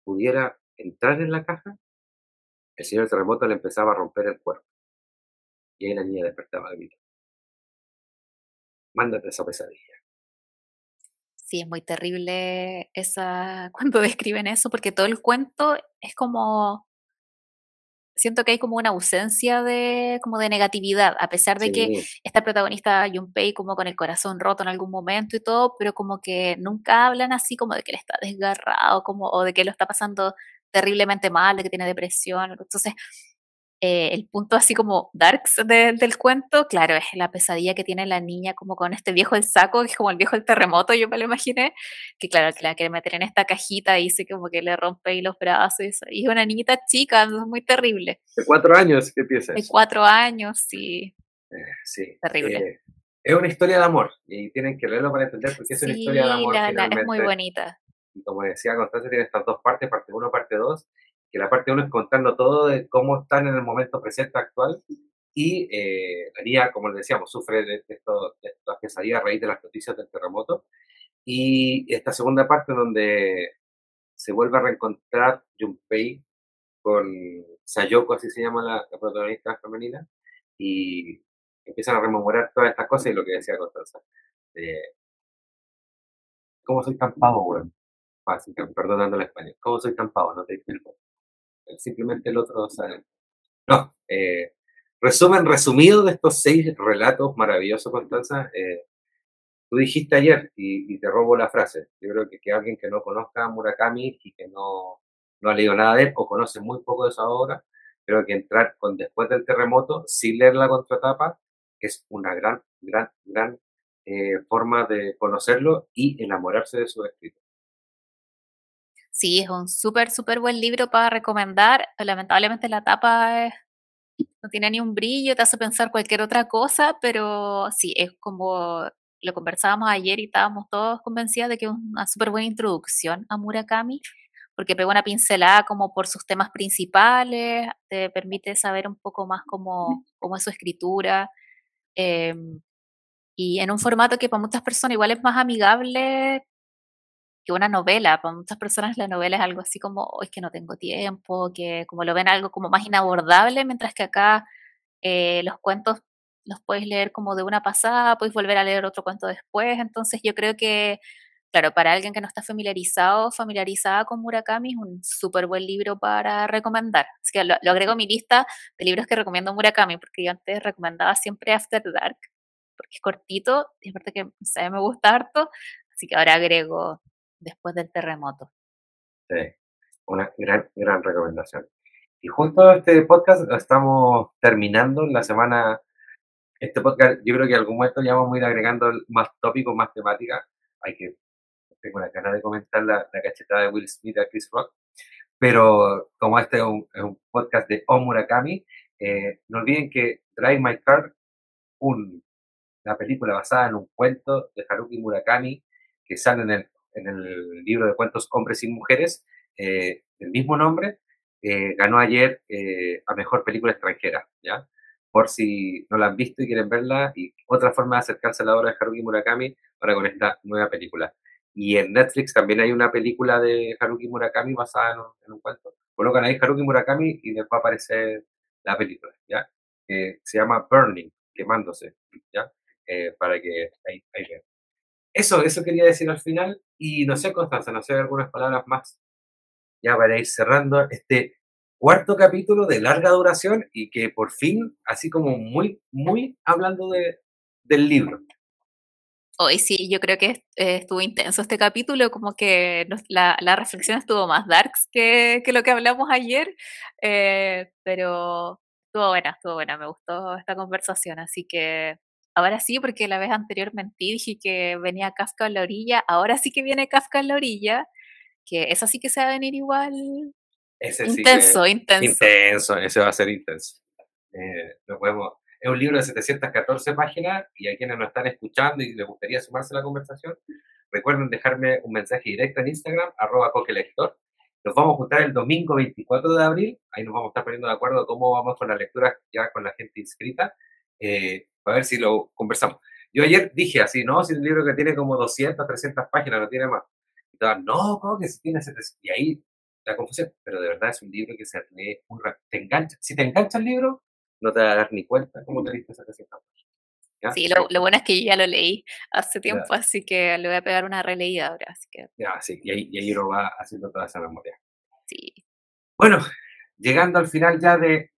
pudiera entrar en la caja, el señor terremoto le empezaba a romper el cuerpo. Y ahí la niña despertaba de mí. Mándate esa pesadilla. Sí, es muy terrible esa cuando describen eso, porque todo el cuento es como siento que hay como una ausencia de como de negatividad, a pesar de que esta protagonista Junpei como con el corazón roto en algún momento y todo, pero como que nunca hablan así como de que él está desgarrado, como o de que lo está pasando terriblemente mal, de que tiene depresión. Entonces, eh, el punto así como darks del cuento, claro, es la pesadilla que tiene la niña como con este viejo del saco, que es como el viejo del terremoto, yo me lo imaginé, que claro, que la quiere meter en esta cajita y dice como que le rompe ahí los brazos, y es una niñita chica, es muy terrible. De cuatro años, ¿qué piensas? De cuatro años, sí. Eh, sí. Terrible. Eh, es una historia de amor, y tienen que leerlo para entender porque es una historia de amor. La, es muy bonita. Y como decía Constanza, tiene estas dos partes, parte uno, parte dos, que la parte uno es contando todo de cómo están en el momento presente actual y eh, niña, como les decíamos, sufre de, esto, de estas pesadillas a raíz de las noticias del terremoto. Y esta segunda parte donde se vuelve a reencontrar Junpei con Sayoko, así se llama la, protagonista femenina, y empiezan a rememorar todas estas cosas y lo que decía Constanza. ¿Cómo soy tan pavo, weón? Fácil, perdonando el español. ¿Cómo soy tan pavo? No te disculpo simplemente el otro No, eh, resumen resumido de estos seis relatos maravillosos, Constanza. Eh, tú dijiste ayer, y, te robo la frase, yo creo que, que alguien que no conozca a Murakami y que no, no ha leído nada de él o conoce muy poco de esa obra, creo que entrar con después del terremoto sin leer la contratapa es una gran, gran, gran eh, forma de conocerlo y enamorarse de su escrito. Sí, es un súper, súper buen libro para recomendar. Lamentablemente la tapa no tiene ni un brillo, te hace pensar cualquier otra cosa, pero sí, es como lo conversábamos ayer y estábamos todos convencidos de que es una súper buena introducción a Murakami, porque pega una pincelada como por sus temas principales, te permite saber un poco más cómo, cómo es su escritura. Em, y en un formato que para muchas personas igual es más amigable que una novela. Para muchas personas la novela es algo así como, es que no tengo tiempo, que como lo ven algo como más inabordable, mientras que acá eh, los cuentos los puedes leer como de una pasada, puedes volver a leer otro cuento después. Entonces yo creo que, claro, para alguien que no está familiarizado, familiarizada con Murakami, es un súper buen libro para recomendar. Así que lo, agrego a mi lista de libros que recomiendo Murakami, porque yo antes recomendaba siempre After Dark, porque es cortito y aparte que me gusta harto, así que ahora agrego después del terremoto. Sí, una gran, gran recomendación. Y justo este podcast estamos terminando la semana. Este podcast, yo creo que en algún momento ya vamos a ir agregando más tópicos, más temáticas. Hay que, tengo la ganas de comentar la, la cachetada de Will Smith a Chris Rock. Pero como este es un, podcast de Omurakami, eh, no olviden que Drive My Car, un, una película basada en un cuento de Haruki Murakami que sale en el en el libro de cuentos Hombres y Mujeres, eh, el mismo nombre, eh, ganó ayer eh, a Mejor Película Extranjera, ¿ya? Por si no la han visto y quieren verla, y otra forma de acercarse a la obra de Haruki Murakami para con esta nueva película. Y en Netflix también hay una película de Haruki Murakami basada en un, cuento. Colocan ahí Haruki Murakami y después aparece la película, ¿ya? se llama Burning, quemándose, ¿ya? para que ahí, ahí vean. Eso, eso quería decir al final. Y no sé, Constanza, no sé algunas palabras más ya para ir cerrando este cuarto capítulo de larga duración y que por fin, así como muy, muy hablando de, del libro. Hoy sí, yo creo que eh, estuvo intenso este capítulo, como que la, la, reflexión estuvo más darks que, que lo que hablamos ayer, eh, pero estuvo buena, estuvo buena, me gustó esta conversación, así que Ahora sí, porque la vez anterior mentí, dije que venía Kafka en la orilla. Ahora sí que viene Kafka en la orilla, que eso sí que se va a venir igual. intenso, intenso. Intenso, ese va a ser intenso. Eh, podemos, es un libro de 714 páginas y a quienes nos están escuchando y les gustaría sumarse a la conversación, recuerden dejarme un mensaje directo en Instagram, arroba coquelector. Nos vamos a juntar el domingo 24 de abril, ahí nos vamos a estar poniendo de acuerdo cómo vamos con la lectura ya con la gente inscrita. Eh, a ver si lo conversamos. Yo ayer dije así, no, si un libro que tiene como 200, 300 páginas, no tiene más. Y todas, no, ¿cómo que si tiene 700? Y ahí la confusión, pero de verdad es un libro que se lee un rato. Te engancha. Si te engancha el libro, no te vas a dar ni cuenta cómo te leíste 700 páginas. Sí, lo, lo, bueno es que yo ya lo leí hace tiempo, así que le voy a pegar una releída ahora. Así que... Ya, sí, y ahí, y ahí lo va haciendo toda esa memoria. Sí. Bueno, llegando al final ya de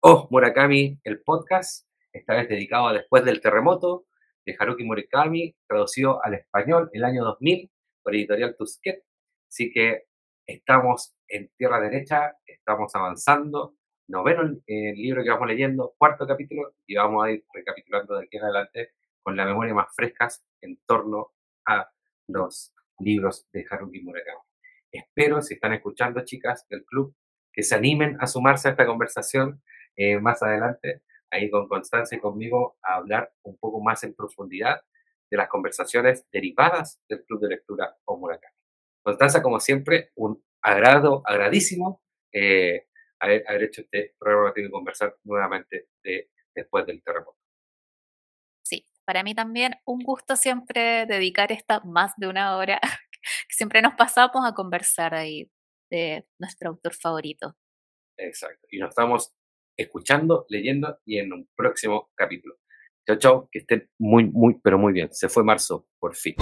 Oh Murakami, el podcast, esta vez dedicado a Después del terremoto, de Haruki Murakami, traducido al español el año 2000 por Editorial Tusquet. Así que estamos en tierra derecha, estamos avanzando. Noveno el libro que vamos leyendo, cuarto capítulo, y vamos a ir recapitulando de aquí en adelante con la memoria más frescas en torno a los libros de Haruki Murakami. Espero, si están escuchando, chicas del club, que se animen a sumarse a esta conversación eh, más adelante ahí con Constanza y conmigo a hablar un poco más en profundidad de las conversaciones derivadas del Club de Lectura Murakami. Constanza, como siempre, un agrado, agradísimo eh, haber, hecho este programa y conversar nuevamente de, después del terremoto. Sí, para mí también un gusto siempre dedicar esta más de una hora que siempre nos pasamos a conversar ahí de nuestro autor favorito. Exacto. Y nos estamos escuchando, leyendo y en un próximo capítulo. Chao, chao, que estén muy, muy, pero muy bien. Se fue marzo, por fin.